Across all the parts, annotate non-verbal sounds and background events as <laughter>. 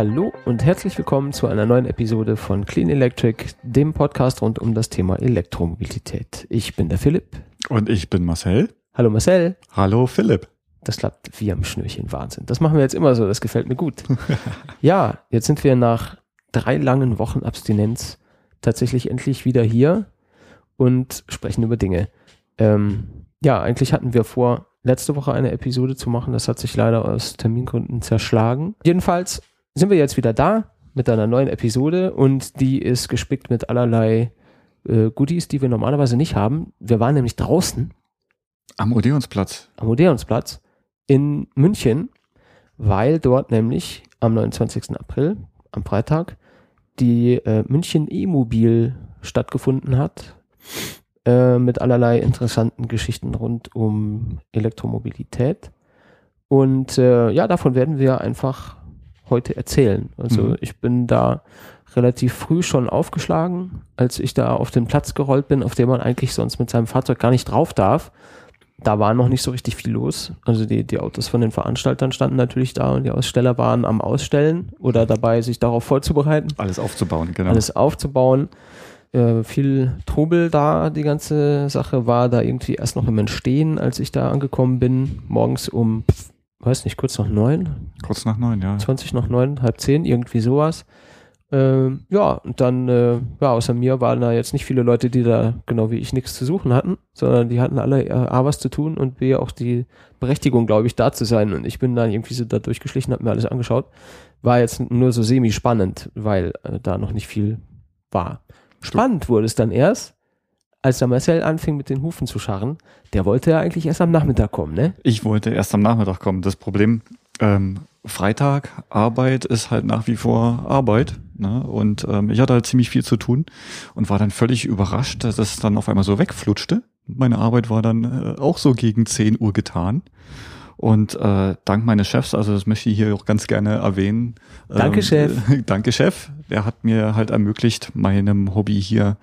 Hallo und herzlich willkommen zu einer neuen Episode von Clean Electric, dem Podcast rund um das Thema Elektromobilität. Ich bin der Philipp. Und ich bin Marcel. Hallo Marcel. Hallo Philipp. Das klappt wie am Schnürchen. Wahnsinn. Das machen wir jetzt immer so. Das gefällt mir gut. <laughs> ja, jetzt sind wir nach drei langen Wochen Abstinenz tatsächlich endlich wieder hier und sprechen über Dinge. Ähm, ja, eigentlich hatten wir vor, letzte Woche eine Episode zu machen. Das hat sich leider aus Termingründen zerschlagen. Jedenfalls sind wir jetzt wieder da mit einer neuen Episode und die ist gespickt mit allerlei äh, Goodies, die wir normalerweise nicht haben. Wir waren nämlich draußen. Am Odeonsplatz. Am Odeonsplatz in München, weil dort nämlich am 29. April, am Freitag, die äh, München E-Mobil stattgefunden hat äh, mit allerlei interessanten Geschichten rund um Elektromobilität. Und äh, ja, davon werden wir einfach heute erzählen. Also mhm. ich bin da relativ früh schon aufgeschlagen, als ich da auf den Platz gerollt bin, auf dem man eigentlich sonst mit seinem Fahrzeug gar nicht drauf darf. Da war noch nicht so richtig viel los. Also die, die Autos von den Veranstaltern standen natürlich da und die Aussteller waren am Ausstellen oder dabei, sich darauf vorzubereiten. Alles aufzubauen, genau. Alles aufzubauen. Äh, viel Trubel da, die ganze Sache war da irgendwie erst noch im Entstehen, als ich da angekommen bin, morgens um weiß nicht, kurz nach neun? Kurz nach neun, ja. 20 nach neun, halb zehn, irgendwie sowas. Ähm, ja, und dann, äh, ja, außer mir waren da jetzt nicht viele Leute, die da genau wie ich nichts zu suchen hatten, sondern die hatten alle äh, A was zu tun und B auch die Berechtigung, glaube ich, da zu sein. Und ich bin dann irgendwie so da durchgeschlichen, habe mir alles angeschaut. War jetzt nur so semi-spannend, weil äh, da noch nicht viel war. Spannend wurde es dann erst, als der Marcel anfing mit den Hufen zu scharren, der wollte ja eigentlich erst am Nachmittag kommen, ne? Ich wollte erst am Nachmittag kommen. Das Problem, ähm, Freitag, Arbeit ist halt nach wie vor Arbeit. Ne? Und ähm, ich hatte halt ziemlich viel zu tun und war dann völlig überrascht, dass es dann auf einmal so wegflutschte. Meine Arbeit war dann äh, auch so gegen 10 Uhr getan. Und äh, dank meines Chefs, also das möchte ich hier auch ganz gerne erwähnen. Danke, ähm, Chef. <laughs> danke, Chef. Der hat mir halt ermöglicht, meinem Hobby hier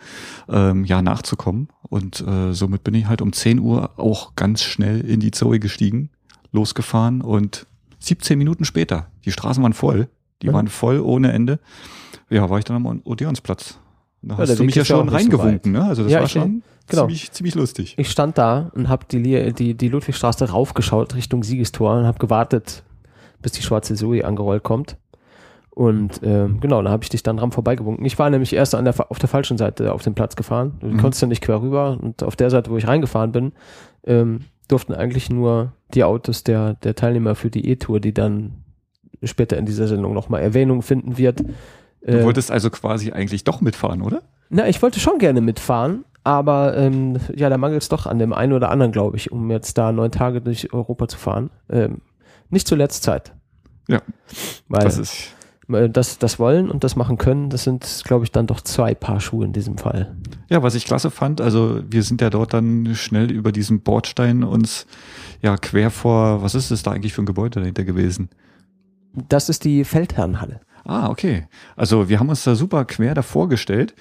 ähm, ja nachzukommen. Und äh, somit bin ich halt um 10 Uhr auch ganz schnell in die Zoe gestiegen, losgefahren und 17 Minuten später, die Straßen waren voll, die ja. waren voll ohne Ende. Ja, war ich dann am Odeonsplatz. Da ja, hast du mich ja schon reingewunken, so ne? Also das ja, war schon genau. ziemlich, ziemlich lustig. Ich stand da und habe die, die, die Ludwigstraße raufgeschaut Richtung Siegestor und habe gewartet, bis die schwarze Zoe angerollt kommt. Und äh, genau, da habe ich dich dann dran vorbeigewunken. Ich war nämlich erst an der, auf der falschen Seite auf den Platz gefahren. Du mhm. konntest ja nicht quer rüber. Und auf der Seite, wo ich reingefahren bin, ähm, durften eigentlich nur die Autos der, der Teilnehmer für die E-Tour, die dann später in dieser Sendung nochmal Erwähnung finden wird. Du äh, wolltest also quasi eigentlich doch mitfahren, oder? Na, ich wollte schon gerne mitfahren, aber ähm, ja, da mangelt es doch an dem einen oder anderen, glaube ich, um jetzt da neun Tage durch Europa zu fahren. Ähm, nicht zuletzt Zeit. Ja. Weil das ist das, das wollen und das machen können, das sind, glaube ich, dann doch zwei Paar Schuhe in diesem Fall. Ja, was ich klasse fand, also wir sind ja dort dann schnell über diesen Bordstein uns ja quer vor, was ist das da eigentlich für ein Gebäude dahinter gewesen? Das ist die Feldherrenhalle. Ah, okay. Also wir haben uns da super quer davor gestellt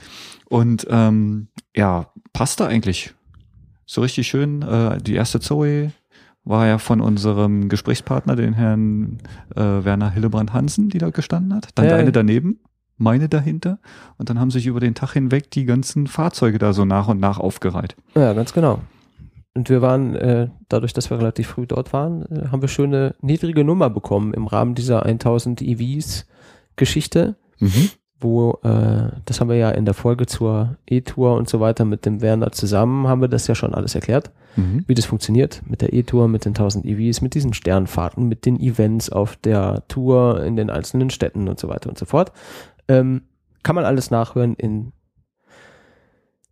und ähm, ja, passte eigentlich. So richtig schön. Äh, die erste Zoe, war ja von unserem Gesprächspartner, den Herrn äh, Werner Hillebrand Hansen, die da gestanden hat. Dann ja, deine daneben, meine dahinter. Und dann haben sich über den Tag hinweg die ganzen Fahrzeuge da so nach und nach aufgereiht. Ja, ganz genau. Und wir waren, äh, dadurch, dass wir relativ früh dort waren, äh, haben wir schöne niedrige Nummer bekommen im Rahmen dieser 1000 EVs Geschichte. Mhm wo, äh, das haben wir ja in der Folge zur E-Tour und so weiter mit dem Werner zusammen, haben wir das ja schon alles erklärt, mhm. wie das funktioniert mit der E-Tour, mit den 1000 EVs, mit diesen Sternfahrten, mit den Events auf der Tour in den einzelnen Städten und so weiter und so fort. Ähm, kann man alles nachhören in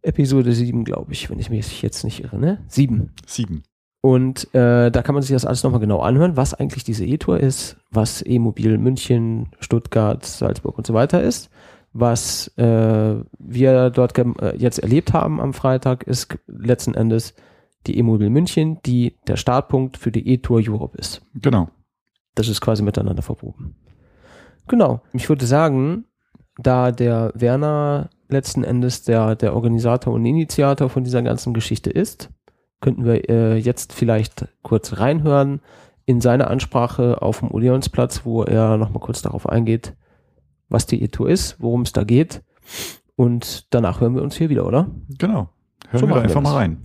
Episode 7, glaube ich, wenn ich mich jetzt nicht irre, ne? 7. 7. Und äh, da kann man sich das alles nochmal genau anhören, was eigentlich diese E-Tour ist, was E-Mobil München, Stuttgart, Salzburg und so weiter ist. Was äh, wir dort äh, jetzt erlebt haben am Freitag, ist letzten Endes die E-Mobil München, die der Startpunkt für die E-Tour Europe ist. Genau. Das ist quasi miteinander verwoben. Genau. Ich würde sagen, da der Werner letzten Endes der, der Organisator und Initiator von dieser ganzen Geschichte ist, könnten wir äh, jetzt vielleicht kurz reinhören in seine Ansprache auf dem Odeonsplatz, wo er nochmal kurz darauf eingeht, was die E-Tour ist, worum es da geht. Und danach hören wir uns hier wieder, oder? Genau. Hören so wir einfach mal rein.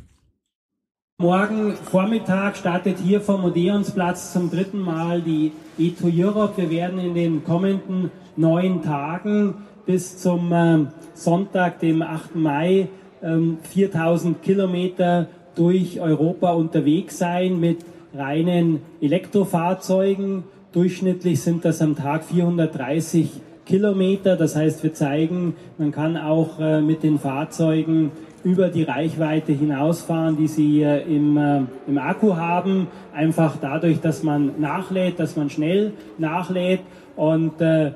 Morgen Vormittag startet hier vom Odeonsplatz zum dritten Mal die E2 Europe. Wir werden in den kommenden neun Tagen bis zum äh, Sonntag, dem 8. Mai, ähm, 4000 Kilometer durch Europa unterwegs sein mit reinen Elektrofahrzeugen. Durchschnittlich sind das am Tag 430 Kilometer. Das heißt, wir zeigen, man kann auch äh, mit den Fahrzeugen über die Reichweite hinausfahren, die sie im, äh, im Akku haben. Einfach dadurch, dass man nachlädt, dass man schnell nachlädt. Und äh,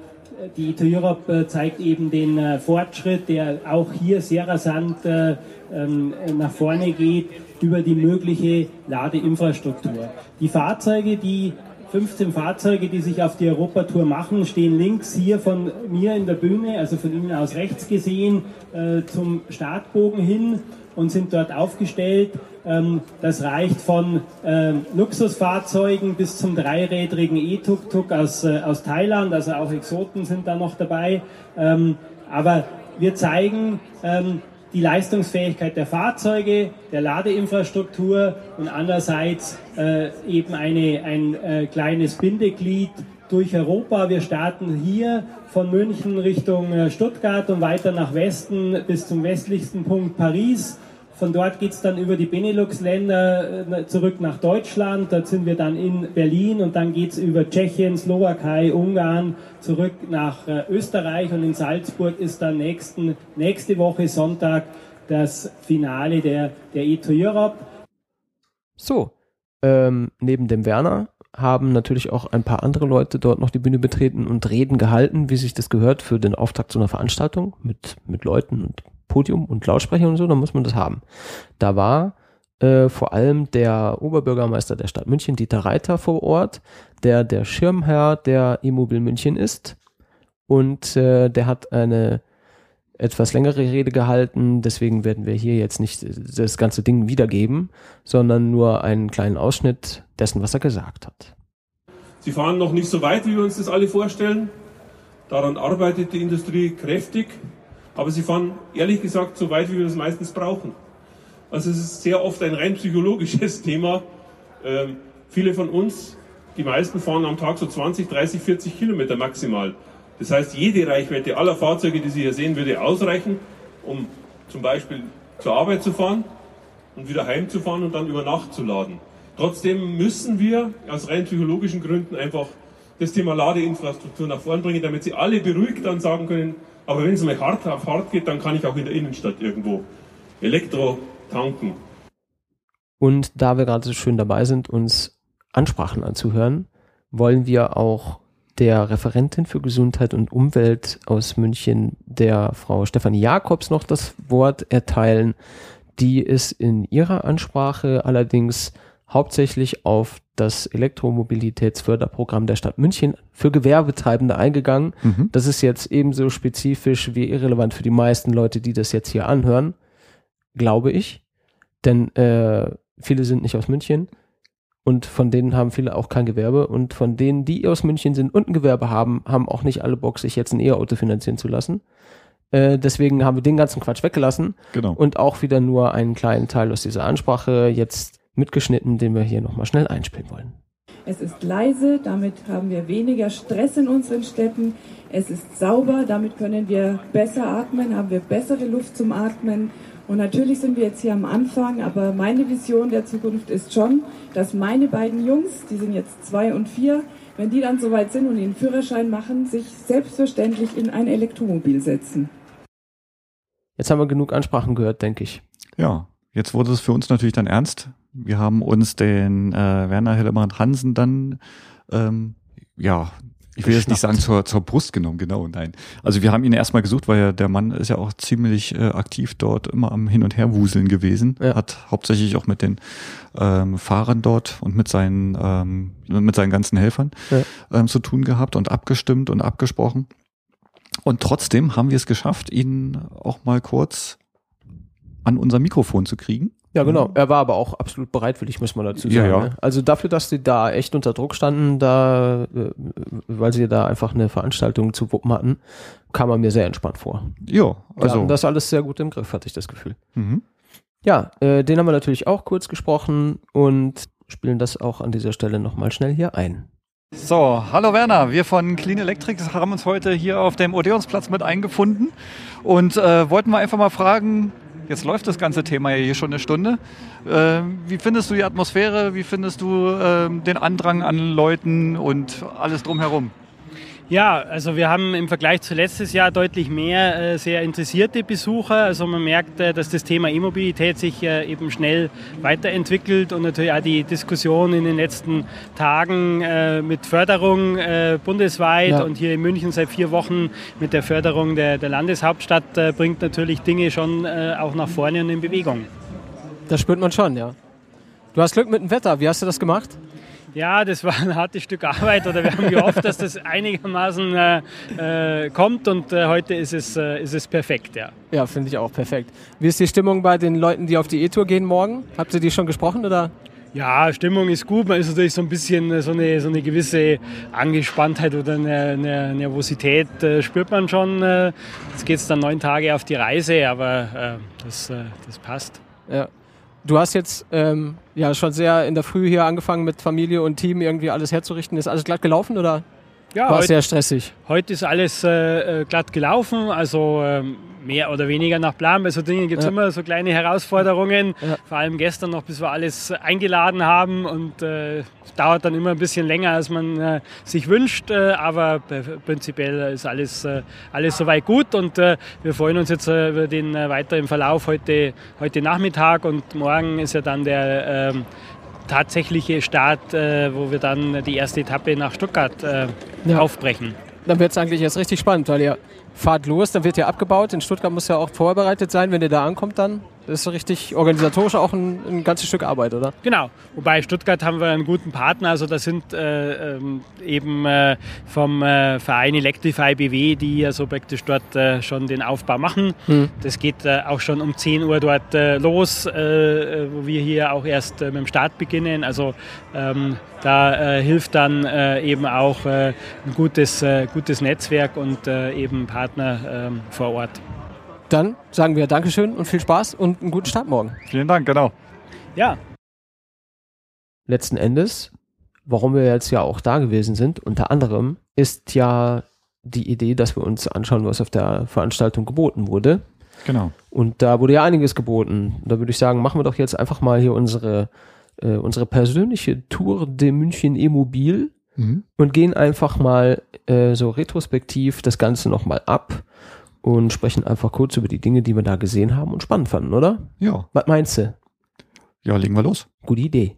die ITO Europe zeigt eben den Fortschritt, der auch hier sehr rasant äh, ähm, nach vorne geht über die mögliche Ladeinfrastruktur. Die Fahrzeuge, die 15 Fahrzeuge, die sich auf die Europatour machen, stehen links hier von mir in der Bühne, also von Ihnen aus rechts gesehen, äh, zum Startbogen hin und sind dort aufgestellt. Ähm, das reicht von äh, Luxusfahrzeugen bis zum dreirädrigen E-Tuk-Tuk aus, äh, aus Thailand, also auch Exoten sind da noch dabei. Ähm, aber wir zeigen, ähm, die Leistungsfähigkeit der Fahrzeuge, der Ladeinfrastruktur und andererseits äh, eben eine, ein äh, kleines Bindeglied durch Europa. Wir starten hier von München Richtung äh, Stuttgart und weiter nach Westen bis zum westlichsten Punkt Paris von dort geht es dann über die Benelux-Länder äh, zurück nach Deutschland. Dort sind wir dann in Berlin und dann geht es über Tschechien, Slowakei, Ungarn zurück nach äh, Österreich und in Salzburg ist dann nächsten, nächste Woche Sonntag das Finale der, der E2 Europe. So, ähm, neben dem Werner haben natürlich auch ein paar andere Leute dort noch die Bühne betreten und Reden gehalten, wie sich das gehört für den Auftakt zu einer Veranstaltung mit, mit Leuten und Podium und Lautsprecher und so, dann muss man das haben. Da war äh, vor allem der Oberbürgermeister der Stadt München, Dieter Reiter, vor Ort, der der Schirmherr der Immobil München ist. Und äh, der hat eine etwas längere Rede gehalten, deswegen werden wir hier jetzt nicht das ganze Ding wiedergeben, sondern nur einen kleinen Ausschnitt dessen, was er gesagt hat. Sie fahren noch nicht so weit, wie wir uns das alle vorstellen. Daran arbeitet die Industrie kräftig. Aber sie fahren ehrlich gesagt so weit, wie wir das meistens brauchen. Also es ist sehr oft ein rein psychologisches <laughs> Thema. Ähm, viele von uns, die meisten fahren am Tag so 20, 30, 40 Kilometer maximal. Das heißt, jede Reichweite aller Fahrzeuge, die Sie hier sehen, würde ausreichen, um zum Beispiel zur Arbeit zu fahren und wieder heimzufahren und dann über Nacht zu laden. Trotzdem müssen wir aus rein psychologischen Gründen einfach das Thema Ladeinfrastruktur nach vorn bringen, damit Sie alle beruhigt dann sagen können, aber wenn es mal hart auf hart geht, dann kann ich auch in der Innenstadt irgendwo Elektro tanken. Und da wir gerade so schön dabei sind, uns Ansprachen anzuhören, wollen wir auch der Referentin für Gesundheit und Umwelt aus München, der Frau Stefanie Jakobs, noch das Wort erteilen. Die ist in ihrer Ansprache allerdings hauptsächlich auf das Elektromobilitätsförderprogramm der Stadt München für Gewerbetreibende eingegangen. Mhm. Das ist jetzt ebenso spezifisch wie irrelevant für die meisten Leute, die das jetzt hier anhören, glaube ich. Denn äh, viele sind nicht aus München und von denen haben viele auch kein Gewerbe und von denen, die aus München sind und ein Gewerbe haben, haben auch nicht alle Bock, sich jetzt ein E-Auto finanzieren zu lassen. Äh, deswegen haben wir den ganzen Quatsch weggelassen genau. und auch wieder nur einen kleinen Teil aus dieser Ansprache jetzt mitgeschnitten, den wir hier nochmal schnell einspielen wollen. Es ist leise, damit haben wir weniger Stress in unseren Städten. Es ist sauber, damit können wir besser atmen, haben wir bessere Luft zum Atmen. Und natürlich sind wir jetzt hier am Anfang, aber meine Vision der Zukunft ist schon, dass meine beiden Jungs, die sind jetzt zwei und vier, wenn die dann soweit sind und den Führerschein machen, sich selbstverständlich in ein Elektromobil setzen. Jetzt haben wir genug Ansprachen gehört, denke ich. Ja, jetzt wurde es für uns natürlich dann ernst wir haben uns den äh, Werner Hillebrand Hansen dann, ähm, ja, ich will jetzt nicht sagen zur, zur Brust genommen, genau, nein. Also wir haben ihn erstmal gesucht, weil ja der Mann ist ja auch ziemlich äh, aktiv dort immer am Hin- und Herwuseln gewesen. Ja. Hat hauptsächlich auch mit den ähm, Fahrern dort und mit seinen, ähm, mit seinen ganzen Helfern ja. ähm, zu tun gehabt und abgestimmt und abgesprochen. Und trotzdem haben wir es geschafft, ihn auch mal kurz an unser Mikrofon zu kriegen Ja, genau. Er war aber auch absolut bereitwillig, muss man dazu sagen. Ja, ja. Ne? Also dafür, dass sie da echt unter Druck standen, da, äh, weil sie da einfach eine Veranstaltung zu wuppen hatten, kam er mir sehr entspannt vor. Ja, Also also. das alles sehr gut im Griff, hatte ich das Gefühl. mhm. Ja, äh, den haben wir natürlich auch kurz gesprochen und spielen das auch an dieser Stelle nochmal schnell hier ein. So, hallo Werner, wir von Clean Electrics haben uns heute hier auf dem Odeonsplatz mit eingefunden und äh, wollten mal einfach mal fragen, jetzt läuft das ganze Thema ja hier schon eine Stunde, äh, wie findest du die Atmosphäre, wie findest du äh, den Andrang an Leuten und alles drumherum? Ja, also wir haben im Vergleich zu letztes Jahr deutlich mehr äh, sehr interessierte Besucher. Also man merkt, äh, dass das Thema E-Mobilität sich äh, eben schnell weiterentwickelt und natürlich auch die Diskussion in den letzten Tagen mit Förderung bundesweit Ja. und hier in München seit vier Wochen mit der Förderung der, der Landeshauptstadt bringt natürlich Dinge schon auch nach vorne und in Bewegung. Das spürt man schon, ja. Du hast Glück mit dem Wetter. Wie hast du das gemacht? Ja, das war ein hartes Stück Arbeit oder wir haben gehofft, dass das einigermaßen äh, äh, kommt und äh, heute ist es, äh, ist es perfekt, ja. Ja, finde ich auch perfekt. Wie ist die Stimmung bei den Leuten, die auf die E-Tour gehen morgen? Habt ihr die schon gesprochen oder? Ja, Stimmung ist gut. Man ist natürlich so ein bisschen äh, so eine, so eine gewisse Angespanntheit oder eine, eine Nervosität äh, spürt man schon. Äh, jetzt geht es dann neun Tage auf die Reise, aber äh, das, das passt. Ja. Du hast jetzt ähm, ja schon sehr in der Früh hier angefangen mit Familie und Team irgendwie alles herzurichten. Ist alles glatt gelaufen oder Ja, war heute, sehr stressig? heute ist alles äh, äh, glatt gelaufen, also ähm, mehr oder weniger nach Plan. Bei so Dingen gibt es Ja. immer so kleine Herausforderungen. Ja. Vor allem gestern noch, bis wir alles eingeladen haben. Und äh, es dauert dann immer ein bisschen länger, als man äh, sich wünscht. Äh, aber prinzipiell ist alles, äh, alles soweit gut. Und wir freuen uns jetzt über den weiteren Verlauf heute, heute Nachmittag. Und morgen ist ja dann der ähm, tatsächliche Start, äh, wo wir dann die erste Etappe nach Stuttgart äh, Ja. aufbrechen. Dann wird es eigentlich jetzt richtig spannend, weil ihr fahrt los, dann wird ja abgebaut. In Stuttgart muss ja auch vorbereitet sein, wenn ihr da ankommt dann. Das ist richtig organisatorisch auch ein, ein ganzes Stück Arbeit, oder? Genau, wobei Stuttgart haben wir einen guten Partner, also da sind äh, ähm, eben äh, vom äh, Verein Electrify BW, die ja so praktisch dort äh, schon den Aufbau machen. Hm. Das geht äh, auch schon um 10 Uhr dort äh, los, wo wir hier auch erst mit dem Start beginnen. Also ähm, da hilft dann eben auch ein gutes, gutes Netzwerk und eben Partner ähm, vor Ort. Dann sagen wir Dankeschön und viel Spaß und einen guten Start morgen. Vielen Dank, genau. Ja, Letzten Endes, warum wir jetzt ja auch da gewesen sind, unter anderem, ist ja die Idee, dass wir uns anschauen, was auf der Veranstaltung geboten wurde. Genau. Und da wurde ja einiges geboten. Da würde ich sagen, machen wir doch jetzt einfach mal hier unsere, äh, unsere persönliche Tour de München E-Mobil Mhm. und gehen einfach mal äh, so retrospektiv das Ganze nochmal ab und sprechen einfach kurz über die Dinge, die wir da gesehen haben und spannend fanden, oder? Ja. Was meinst du? Ja, legen wir los. Gute Idee.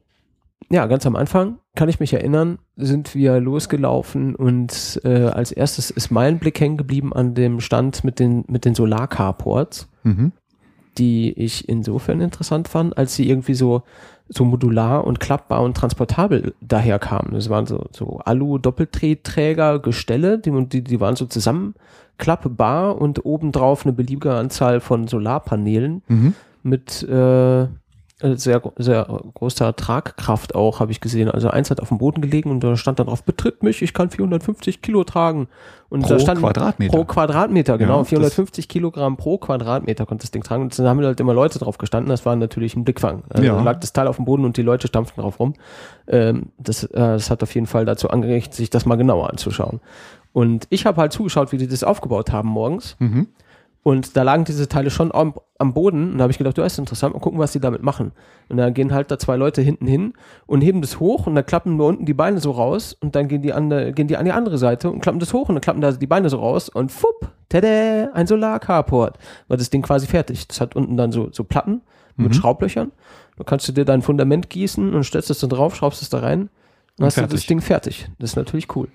Ja, ganz am Anfang kann ich mich erinnern, sind wir losgelaufen und äh, als erstes ist mein Blick hängen geblieben an dem Stand mit den, mit den Solar-Carports, Mhm. die ich insofern interessant fand, als sie irgendwie so, so modular und klappbar und transportabel daherkamen. Das waren so, so Alu-Doppelträger, Gestelle, die, die, die waren so zusammenklappbar und obendrauf eine beliebige Anzahl von Solarpanelen Mhm. mit äh, sehr, gro- sehr großer Tragkraft auch, habe ich gesehen. Also eins hat auf dem Boden gelegen und da stand dann drauf, betritt mich, ich kann 450 Kilo tragen. Und Pro da stand Quadratmeter. Pro Quadratmeter, genau. Ja, das- 450 Kilogramm pro Quadratmeter konnte das Ding tragen. Und dann haben halt immer Leute drauf gestanden. Das war natürlich ein Blickfang. Also Ja. da lag das Teil auf dem Boden und die Leute stampften drauf rum. Ähm, das, äh, das hat auf jeden Fall dazu angeregt, sich das mal genauer anzuschauen. Und ich habe halt zugeschaut, wie die das aufgebaut haben morgens. Mhm. Und da lagen diese Teile schon am, am Boden. Und da habe ich gedacht, du, das ist interessant, mal gucken, was die damit machen. Und dann gehen halt da zwei Leute hinten hin und heben das hoch und dann klappen nur unten die Beine so raus und dann gehen die, an, der- gehen die an die andere Seite und klappen das hoch und dann klappen da die Beine so raus und fupp, tada, ein Solarcarport. War das Ding quasi fertig. Das hat unten dann so, so Platten mit Mhm. Schraublöchern. Da kannst du dir dein Fundament gießen und stellst es dann drauf, schraubst es da rein. Dann Und hast du das fertig. Ding fertig. Das ist natürlich cool.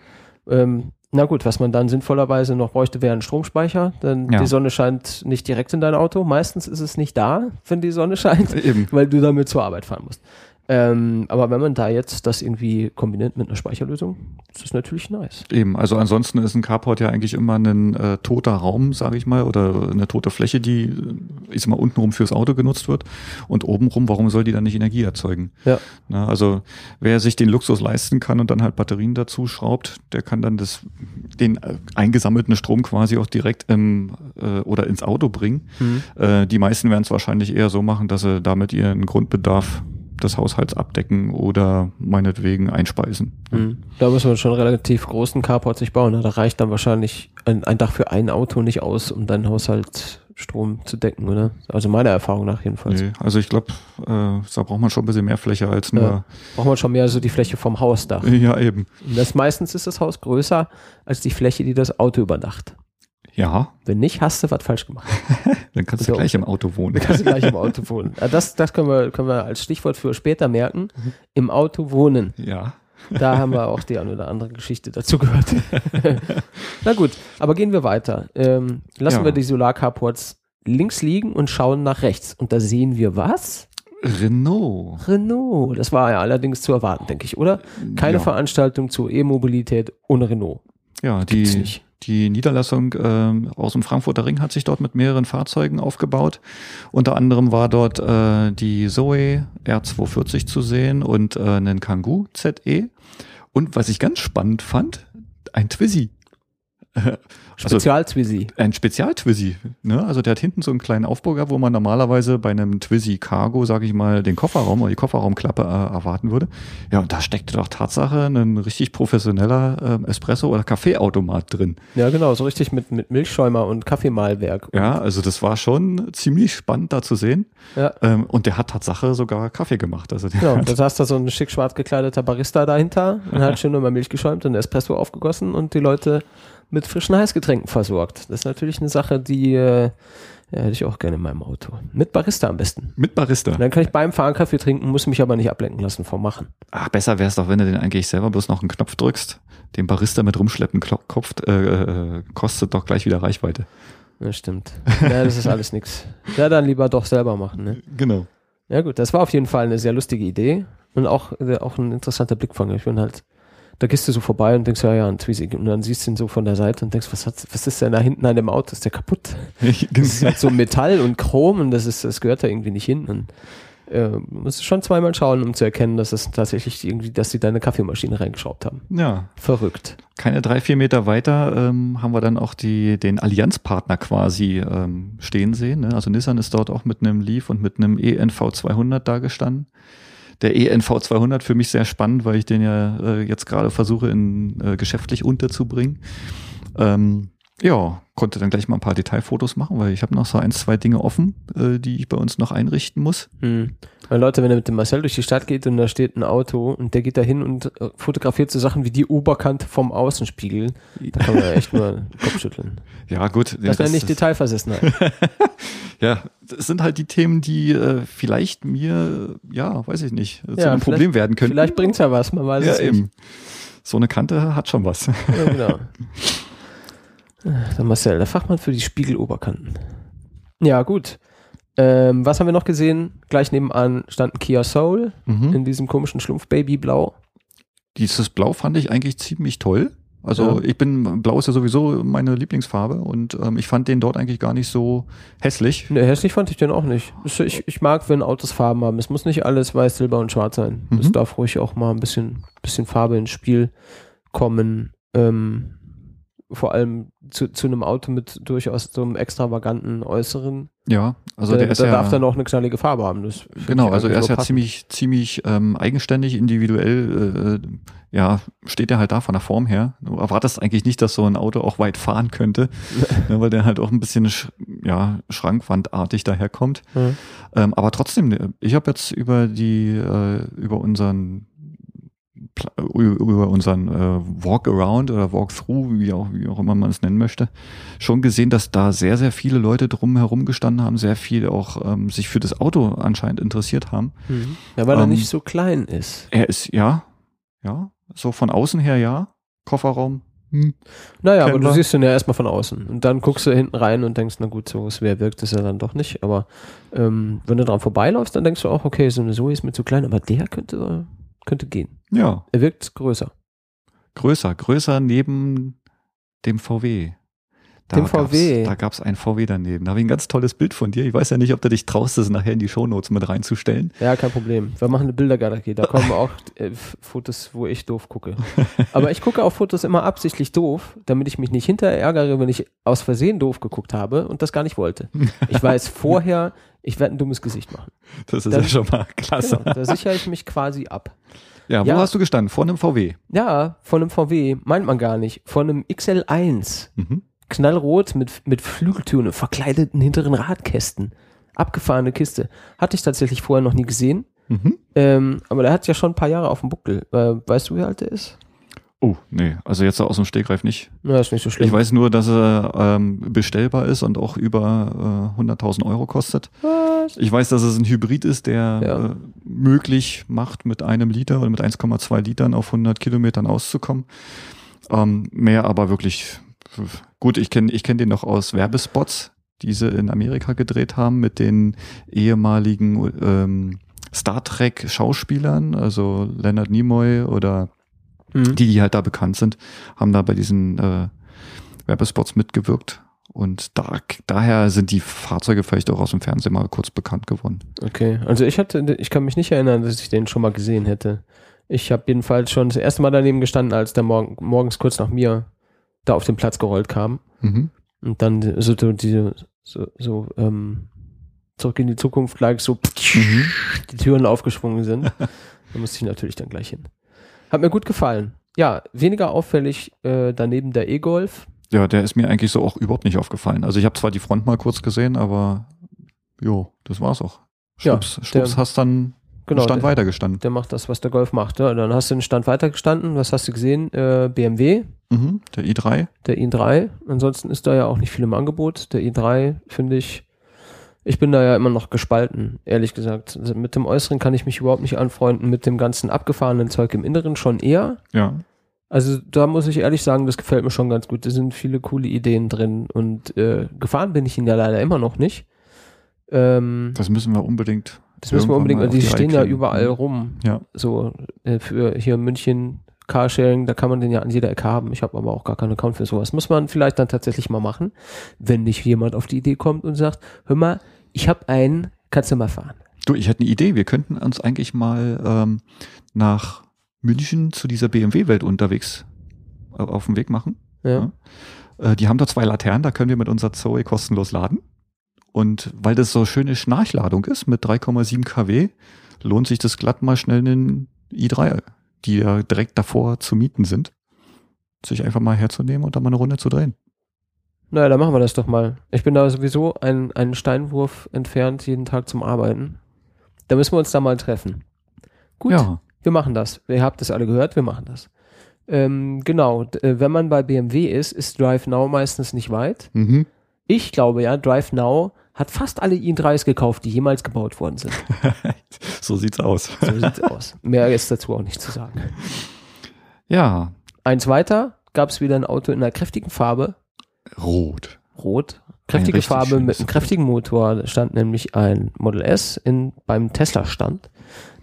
Ähm, na gut, was man dann sinnvollerweise noch bräuchte, wäre ein Stromspeicher. Denn Ja. die Sonne scheint nicht direkt in dein Auto. Meistens ist es nicht da, wenn die Sonne scheint, Eben. weil du damit zur Arbeit fahren musst. Ähm, aber wenn man da jetzt das irgendwie kombiniert mit einer Speicherlösung, ist das natürlich nice. Eben, also ansonsten ist ein Carport ja eigentlich immer ein äh, toter Raum, sage ich mal, oder eine tote Fläche, die, äh, ich sag mal, untenrum fürs Auto genutzt wird. Und obenrum, warum soll die dann nicht Energie erzeugen? Ja. Na, also wer sich den Luxus leisten kann und dann halt Batterien dazu schraubt, der kann dann das, den äh, eingesammelten Strom quasi auch direkt im äh, oder ins Auto bringen. Mhm. Äh, die meisten werden es wahrscheinlich eher so machen, dass sie damit ihren Grundbedarf des Haushalts abdecken oder meinetwegen einspeisen. Mhm. Da muss man schon einen relativ großen Carport sich bauen. ne? Da reicht dann wahrscheinlich ein, ein Dach für ein Auto nicht aus, um deinen Haushalt Strom zu decken, oder? Also meiner Erfahrung nach jedenfalls. Nee, also ich glaube, äh, da braucht man schon ein bisschen mehr Fläche als nur. Ja. Braucht man schon mehr so die Fläche vom Hausdach. Ja, eben. Und das meistens ist das Haus größer als die Fläche, die das Auto überdacht. Ja, Wenn nicht, hast du was falsch gemacht. <laughs> dann kannst du gleich im Auto wohnen. Dann kannst du gleich im Auto wohnen. Ah, Das, das können, wir, können wir als Stichwort für später merken. Im Auto wohnen. Ja. Da haben wir auch die eine oder andere Geschichte dazu gehört. <laughs> Na gut, aber gehen wir weiter. Ähm, lassen Ja. wir die Solarcarports links liegen und schauen nach rechts. Und da sehen wir was? Renault. Renault. Das war ja allerdings zu erwarten, denke ich, oder? Keine ja. Veranstaltung zur E-Mobilität ohne Renault. Ja, die, die Niederlassung ähm, aus dem Frankfurter Ring hat sich dort mit mehreren Fahrzeugen aufgebaut. Unter anderem war dort äh, die Zoe R240 zu sehen und äh, einen Kangoo ZE. Und was ich ganz spannend fand, ein Twizy. <laughs> Also Spezial-Twizy. ein Spezial-Twizy. Ne? Also der hat hinten so einen kleinen Aufburger, wo man normalerweise bei einem Twizy Cargo, sage ich mal, den Kofferraum oder die Kofferraumklappe äh, erwarten würde. Ja, und da steckte doch Tatsache ein richtig professioneller äh, Espresso- oder Kaffeeautomat drin. Ja, genau, so richtig mit, mit Milchschäumer und Kaffeemahlwerk. Ja, also das war schon ziemlich spannend da zu sehen. Ja. Ähm, und der hat Tatsache sogar Kaffee gemacht. Also Genau, da saß da so ein schick schwarz gekleideter Barista dahinter und hat <laughs> schön immer Milch geschäumt und Espresso aufgegossen und die Leute mit frischen Heißgetränken versorgt. Das ist natürlich eine Sache, die äh, ja, hätte ich auch gerne in meinem Auto. Mit Barista am besten. mit Barista. Und dann kann ich beim Fahren Kaffee trinken, muss mich aber nicht ablenken lassen vom Machen. Ach, besser wäre es doch, wenn du den eigentlich selber bloß noch einen Knopf drückst. Den Barista mit rumschleppen Kopf, äh, äh, kostet doch gleich wieder Reichweite. Das stimmt. Ja, das ist alles nix. Ja, dann lieber doch selber machen. Ne? Genau. Ja gut, das war auf jeden Fall eine sehr lustige Idee und auch, äh, auch ein interessanter Blickfang. Ich bin halt, da gehst du so vorbei und denkst, ja, ja, ein Twizy. Und dann siehst du ihn so von der Seite und denkst, was, hat, was ist denn da hinten an dem Auto? Ist der kaputt? <laughs> Das ist halt so Metall und Chrom und das, ist, das gehört da irgendwie nicht hin. Und äh, musst schon zweimal schauen, um zu erkennen, dass es tatsächlich irgendwie, dass sie da eine Kaffeemaschine reingeschraubt haben. ja, Verrückt. keine drei, vier Meter weiter ähm, haben wir dann auch die, den Allianzpartner quasi ähm, stehen sehen. Ne? Also Nissan ist dort auch mit einem Leaf und mit einem ENV 200 da gestanden. Der ENV 200 für mich sehr spannend, weil ich den ja äh, jetzt gerade versuche in äh, geschäftlich unterzubringen. Ähm, ja, konnte dann gleich mal ein paar Detailfotos machen, weil ich habe noch so ein, zwei Dinge offen, äh, die ich bei uns noch einrichten muss. Hm. Weil Leute, wenn er mit dem Marcel durch die Stadt geht und da steht ein Auto und der geht da hin und äh, fotografiert so Sachen wie die Oberkante vom Außenspiegel, da kann man ja echt nur Kopf schütteln. <laughs> Ja, gut. Das ja, wäre nicht Detailversessenheit. <laughs> Ja, das sind halt die Themen, die äh, vielleicht mir, ja, weiß ich nicht, zu Ja, einem Problem werden könnten. Vielleicht bringt's ja was, man weiß ja, es nicht. eben. So eine Kante hat schon was. Ja, genau. <laughs> Der Marcel, der Fachmann für die Spiegeloberkanten. Ja, gut. Ähm, was haben wir noch gesehen? Gleich nebenan stand ein Kia Soul Mhm. in diesem komischen Schlumpf-Baby-Blau. Dieses Blau fand ich eigentlich ziemlich toll. Also Ja. ich bin, Blau ist ja sowieso meine Lieblingsfarbe und ähm, ich fand den dort eigentlich gar nicht so hässlich. Ne, hässlich fand ich den auch nicht. Ich, ich mag, wenn Autos Farben haben. Es muss nicht alles weiß, silber und schwarz sein. Es Mhm. darf ruhig auch mal ein bisschen, bisschen Farbe ins Spiel kommen. Ähm, vor allem zu, zu einem Auto mit durchaus so einem extravaganten Äußeren. Ja, also da der ist da ja, darf dann auch eine knallige Farbe haben. Das genau, also er ist ja passend. ziemlich, ziemlich ähm, eigenständig, individuell, äh, ja, steht er halt da von der Form her. Du erwartest eigentlich nicht, dass so ein Auto auch weit fahren könnte, <laughs> ne, weil der halt auch ein bisschen, sch ja, schrankwandartig daherkommt. Mhm. Ähm, aber trotzdem, ich habe jetzt über die, äh, über unseren über unseren äh, Walk-Around oder Walk-Through, wie auch, wie auch immer man es nennen möchte, schon gesehen, dass da sehr, sehr viele Leute drum herum gestanden haben, sehr viel auch ähm, sich für das Auto anscheinend interessiert haben. Mhm. Ja, weil er Ähm, nicht so klein ist. Er ist, ja, ja, so von außen her ja, Kofferraum Hm. Naja, aber Kennen du siehst ihn ja erstmal von außen. Und dann guckst du hinten rein und denkst, na gut, so schwer wirkt es ja dann doch nicht. Aber ähm, wenn du dran vorbeiläufst, dann denkst du auch, okay, so eine Zoe ist mir zu klein, aber der könnte, könnte gehen. Ja, Er wirkt größer. größer, größer neben dem VW. Da Dem VW. Da gab es ein VW daneben. Da habe ich ein ganz tolles Bild von dir. Ich weiß ja nicht, ob du dich traust, das nachher in die Shownotes mit reinzustellen. Ja, kein Problem. Wir machen eine Bildergalerie. Da kommen <laughs> auch äh, Fotos, wo ich doof gucke. Aber ich gucke auf Fotos immer absichtlich doof, damit ich mich nicht hinterher ärgere, wenn ich aus Versehen doof geguckt habe und das gar nicht wollte. Ich weiß <laughs> vorher, ich werde ein dummes Gesicht machen. Das ist Dann- ja schon mal klasse. Genau, da sichere ich mich quasi ab. Ja, wo Ja. hast du gestanden? Vor einem VW. Ja, von einem VW, meint man gar nicht. Von einem XL1. Mhm. Knallrot mit, mit Flügeltüren, verkleideten hinteren Radkästen. Abgefahrene Kiste. Hatte ich tatsächlich vorher noch nie gesehen. Mhm. Ähm, aber der hat ja schon ein paar Jahre auf dem Buckel. Äh, weißt du, wie alt der ist? Oh, nee, also jetzt aus dem Stegreif nicht. Na, ist nicht so schlimm. Ich weiß nur, dass er ähm, bestellbar ist und auch über äh, 100.000 Euro kostet. Was? Ich weiß, dass es ein Hybrid ist, der Ja. äh, möglich macht, mit einem Liter oder mit 1,2 Litern auf 100 Kilometern auszukommen. Ähm, mehr aber wirklich gut. Ich kenne ich kenn den noch aus Werbespots, die sie in Amerika gedreht haben mit den ehemaligen ähm, Star Trek Schauspielern, also Leonard Nimoy oder Mhm. die, die halt da bekannt sind, haben da bei diesen äh, Werbespots mitgewirkt. Und da, daher sind die Fahrzeuge vielleicht auch aus dem Fernsehen mal kurz bekannt geworden. Okay, also ich hatte, ich kann mich nicht erinnern, dass ich den schon mal gesehen hätte. Ich habe jedenfalls schon das erste Mal daneben gestanden, als der morgen, morgens kurz nach mir da auf den Platz gerollt kam. Mhm. Und dann so, diese, so, so ähm, zurück in die Zukunft gleich so Mhm. die Türen aufgeschwungen sind. <laughs> da musste ich natürlich dann gleich hin. Hat mir gut gefallen. Ja, weniger auffällig äh, daneben der E-Golf. Ja, der ist mir eigentlich so auch überhaupt nicht aufgefallen. Also ich habe zwar die Front mal kurz gesehen, aber jo, das war's auch. Ja, Schwupps, schwupps der- hast dann Genau, Stand der, weitergestanden. der macht das, was der Golf macht. Ja, dann hast du den Stand weitergestanden. Was hast du gesehen? Äh, BMW, Mhm. Der i3. der i3. Ansonsten ist da ja auch nicht viel im Angebot. Der i3 finde ich, ich bin da ja immer noch gespalten, ehrlich gesagt. Also mit dem Äußeren kann ich mich überhaupt nicht anfreunden, mit dem ganzen abgefahrenen Zeug im Inneren schon eher. Ja. Also da muss ich ehrlich sagen, das gefällt mir schon ganz gut. Da sind viele coole Ideen drin und äh, gefahren bin ich ihn ja leider immer noch nicht. Ähm, Das müssen wir unbedingt. Das müssen wir unbedingt, mal die stehen ja überall rum. Ja. So äh, für hier in München Carsharing, da kann man den ja an jeder Ecke haben. Ich habe aber auch gar keinen Account für sowas. Muss man vielleicht dann tatsächlich mal machen, wenn nicht jemand auf die Idee kommt und sagt, hör mal, ich habe einen, kannst du mal fahren. Du, ich hätte eine Idee. Wir könnten uns eigentlich mal ähm, nach München zu dieser BMW-Welt unterwegs äh, auf den Weg machen. Ja. Äh, die haben da zwei Laternen, da können wir mit unserer Zoe kostenlos laden. Und weil das so schöne Schnarchladung ist mit 3,7 kW, lohnt sich das glatt mal schnell einen i3, die ja direkt davor zu mieten sind, sich einfach mal herzunehmen und da mal eine Runde zu drehen. Naja, dann machen wir das doch mal. Ich bin da sowieso ein, einen Steinwurf entfernt, jeden Tag zum Arbeiten. Da müssen wir uns da mal treffen. Gut, Ja, wir machen das. Ihr habt es alle gehört, wir machen das. Ähm, genau, äh, wenn man bei BMW ist, ist Drive Now meistens nicht weit. mhm. Ich glaube ja, Drive Now hat fast alle i3s gekauft, die jemals gebaut worden sind. <laughs> so sieht's aus. So sieht's aus. Mehr ist dazu auch nicht zu sagen. Ja, Eins weiter gab es wieder ein Auto in einer kräftigen Farbe, rot. rot. Kräftige Farbe mit einem kräftigen Motor. Da stand nämlich ein Model S in, beim Tesla-Stand.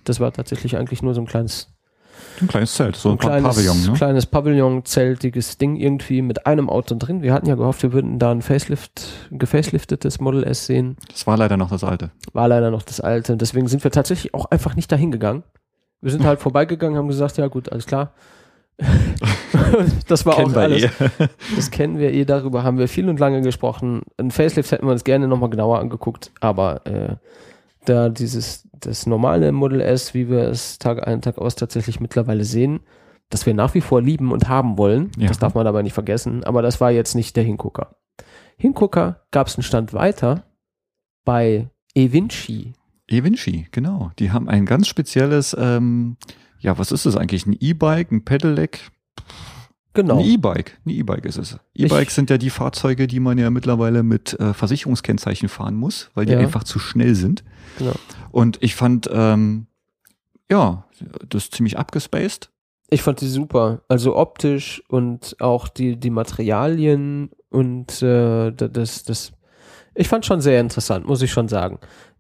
Das war tatsächlich eigentlich nur so ein kleines, Ein kleines Zelt, so ein, ein kleines, Pavillon, ne? kleines Pavillon-zeltiges Ding irgendwie mit einem Auto drin. Wir hatten ja gehofft, wir würden da ein Facelift, ein gefaceliftetes Model S sehen. Das war leider noch das alte. War leider noch das alte. Deswegen sind wir tatsächlich auch einfach nicht dahin gegangen. Wir sind halt <laughs> vorbeigegangen, haben gesagt, ja gut, alles klar. <laughs> das war Kennen auch alles. eh. Das kennen wir eh, darüber haben wir viel und lange gesprochen. Ein Facelift hätten wir uns gerne nochmal genauer angeguckt, aber äh, da dieses, das normale Model S, wie wir es Tag ein, Tag aus tatsächlich mittlerweile sehen, das wir nach wie vor lieben und haben wollen, Ja. das darf man dabei nicht vergessen, aber das war jetzt nicht der Hingucker. Hingucker gab es einen Stand weiter bei eVinci. eVinci, genau. Die haben ein ganz spezielles, ähm, ja, was ist das eigentlich? Ein E-Bike, ein Pedelec? Genau. Ein E-Bike. Ein E-Bike ist es. E-Bikes sind ja die Fahrzeuge, die man ja mittlerweile mit äh, Versicherungskennzeichen fahren muss, weil die Ja. einfach zu schnell sind. Genau. Und ich fand, ähm, ja, das ist ziemlich abgespaced. Ich fand die super. Also optisch und auch die, die Materialien und äh, da- das, das, ich fand schon sehr interessant, muss ich schon sagen.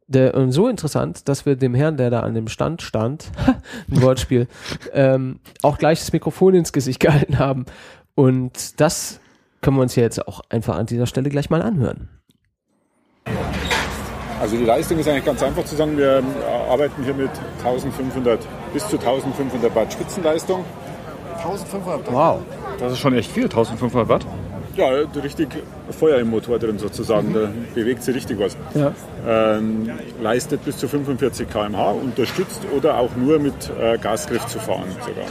Der, und so interessant, dass wir dem Herrn, der da an dem Stand stand, <laughs> ein Wortspiel, ähm, auch gleich das Mikrofon ins Gesicht <laughs> gehalten haben. Und das können wir uns ja jetzt auch einfach an dieser Stelle gleich mal anhören. Also die Leistung ist eigentlich ganz einfach zu sagen. Wir äh, arbeiten hier mit 1500 bis zu 1500 Watt Spitzenleistung. 1500 Watt. Wow. Das ist schon echt viel, 1500 Watt. Ja, richtig Feuer im Motor drin sozusagen. Da bewegt sich richtig was. Ja. Ähm, leistet bis zu 45 km/h, unterstützt oder auch nur mit äh, Gasgriff zu fahren sogar.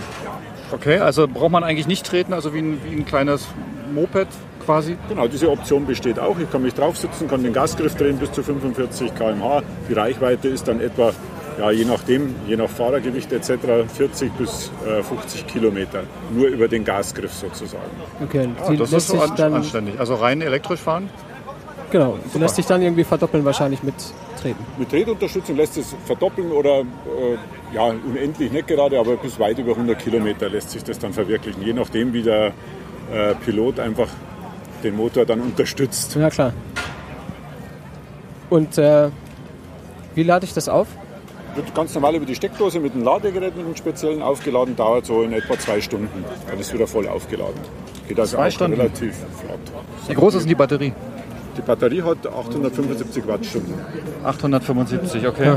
Okay, also braucht man eigentlich nicht treten, also wie ein, wie ein kleines Moped quasi. Genau, diese Option besteht auch. Ich kann mich draufsitzen, kann den Gasgriff drehen bis zu 45 km/h. Die Reichweite ist dann etwa, ja, je nachdem, je nach Fahrergewicht etc., 40 bis äh, 50 Kilometer. Nur über den Gasgriff sozusagen. Okay, Ah, die das ist lässt so sich an, dann, anständig. Also rein elektrisch fahren. genau, die lässt sich dann irgendwie verdoppeln wahrscheinlich mit Treten. Mit Tretunterstützung lässt es verdoppeln oder äh, ja, unendlich nicht gerade, aber bis weit über 100 Kilometer lässt sich das dann verwirklichen. Je nachdem, wie der äh, Pilot einfach den Motor dann unterstützt. Ja, klar. Und äh, wie lade ich das auf? Wird ganz normal über die Steckdose mit dem Ladegerät, mit dem speziellen aufgeladen, dauert so in etwa zwei Stunden. Dann ist wieder voll aufgeladen. Geht also Zwei auch Stunden? relativ flott. Wie groß ist denn die Batterie? Die Batterie hat 875 Wattstunden. 875, okay.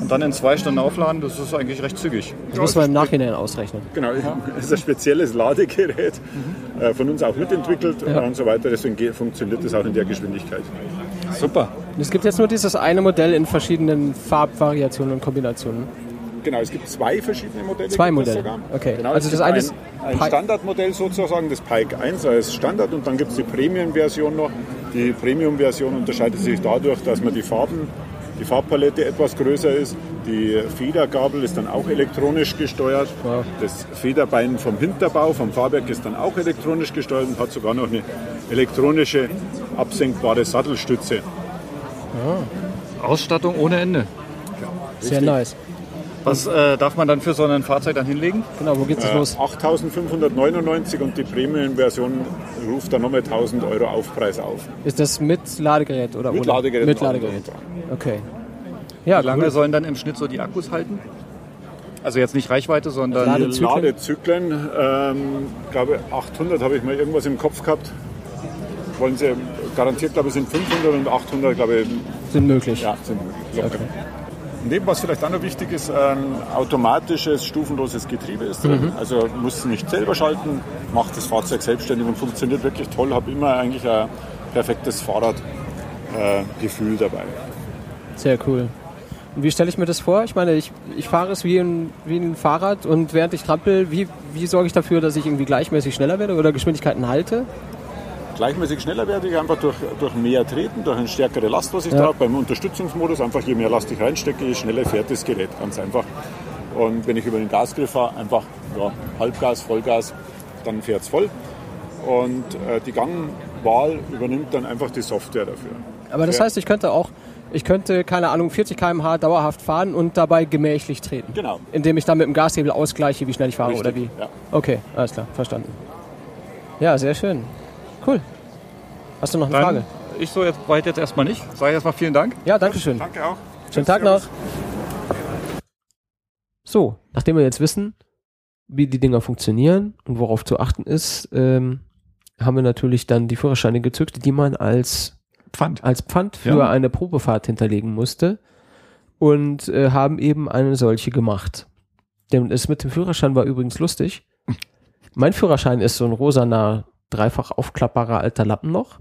Und dann in zwei Stunden aufladen, das ist eigentlich recht zügig. Das muss man im Nachhinein ausrechnen. Genau, es ist ein spezielles Ladegerät, äh, von uns auch mitentwickelt Ja. und so weiter. Deswegen ge- funktioniert das auch in der Geschwindigkeit. Super. Und es gibt jetzt nur dieses eine Modell in verschiedenen Farbvariationen und Kombinationen. Genau, es gibt zwei verschiedene Modelle. Zwei Modelle. Okay. Genau, Also das eine ist ein, ein Standardmodell sozusagen, das Pike 1 als Standard und dann gibt es die Premium-Version noch. Die Premium-Version unterscheidet sich dadurch, dass man die Farben, die Farbpalette etwas größer ist. Die Federgabel ist dann auch elektronisch gesteuert. Wow. Das Federbein vom Hinterbau, vom Fahrwerk ist dann auch elektronisch gesteuert und hat sogar noch eine elektronische absenkbare Sattelstütze. Ausstattung ohne Ende. Sehr nice. Was äh, darf man dann für so ein Fahrzeug dann hinlegen? Genau, wo geht's Äh, los? 8.599 und die Premium-Version ruft dann nochmal 1000 Euro Aufpreis auf. Ist das mit Ladegerät oder Mit ohne? Ladegerät. Mit und allem Ladegerät. Okay. Ja, Wie lange cool. sollen dann im Schnitt so die Akkus halten? Also jetzt nicht Reichweite, sondern Ladezyklen? Ladezyklen, ähm, glaube 800 habe ich mal irgendwas im Kopf gehabt. Wollen Sie garantiert, glaube ich, sind 500 und 800, glaube ich, sind möglich. ja, sind möglich. locker. Neben was vielleicht auch noch wichtig ist, ein automatisches, stufenloses Getriebe ist drin. Mhm. Also muss nicht selber schalten, macht das Fahrzeug selbstständig und funktioniert wirklich toll. Habe immer eigentlich ein perfektes Fahrradgefühl dabei. Sehr cool. Und wie stelle ich mir das vor? Ich meine, ich, ich fahre es wie ein, wie ein Fahrrad und während ich trampel, wie, wie sorge ich dafür, dass ich irgendwie gleichmäßig schneller werde oder Geschwindigkeiten halte? Gleichmäßig schneller werde ich einfach durch, durch mehr Treten, durch eine stärkere Last, was ich Ja. da habe. Beim Unterstützungsmodus einfach je mehr Last ich reinstecke, je schneller fährt das Gerät, ganz einfach. Und wenn ich über den Gasgriff fahre, einfach ja, Halbgas, Vollgas, dann fährt es voll. Und äh, die Gangwahl übernimmt dann einfach die Software dafür. Aber das Ja. heißt, ich könnte auch, ich könnte, keine Ahnung, 40 km/h dauerhaft fahren und dabei gemächlich treten. Genau. Indem ich dann mit dem Gashebel ausgleiche, wie schnell ich fahre Richtig, oder wie? ja. Okay, alles klar, verstanden. Ja, sehr schön. Cool. Hast du noch eine dann, Frage? ich so jetzt weit jetzt erstmal nicht. Sage erstmal vielen Dank. Ja, danke schön. Danke auch. Schönen Tag noch. So, nachdem wir jetzt wissen, wie die Dinger funktionieren und worauf zu achten ist, ähm, haben wir natürlich dann die Führerscheine gezückt, die man als, Pfand. als Pfand für Ja. eine Probefahrt hinterlegen musste und äh, haben eben eine solche gemacht. Denn es mit dem Führerschein war übrigens lustig. <laughs> Mein Führerschein ist so ein rosaner, dreifach aufklappbarer alter Lappen noch.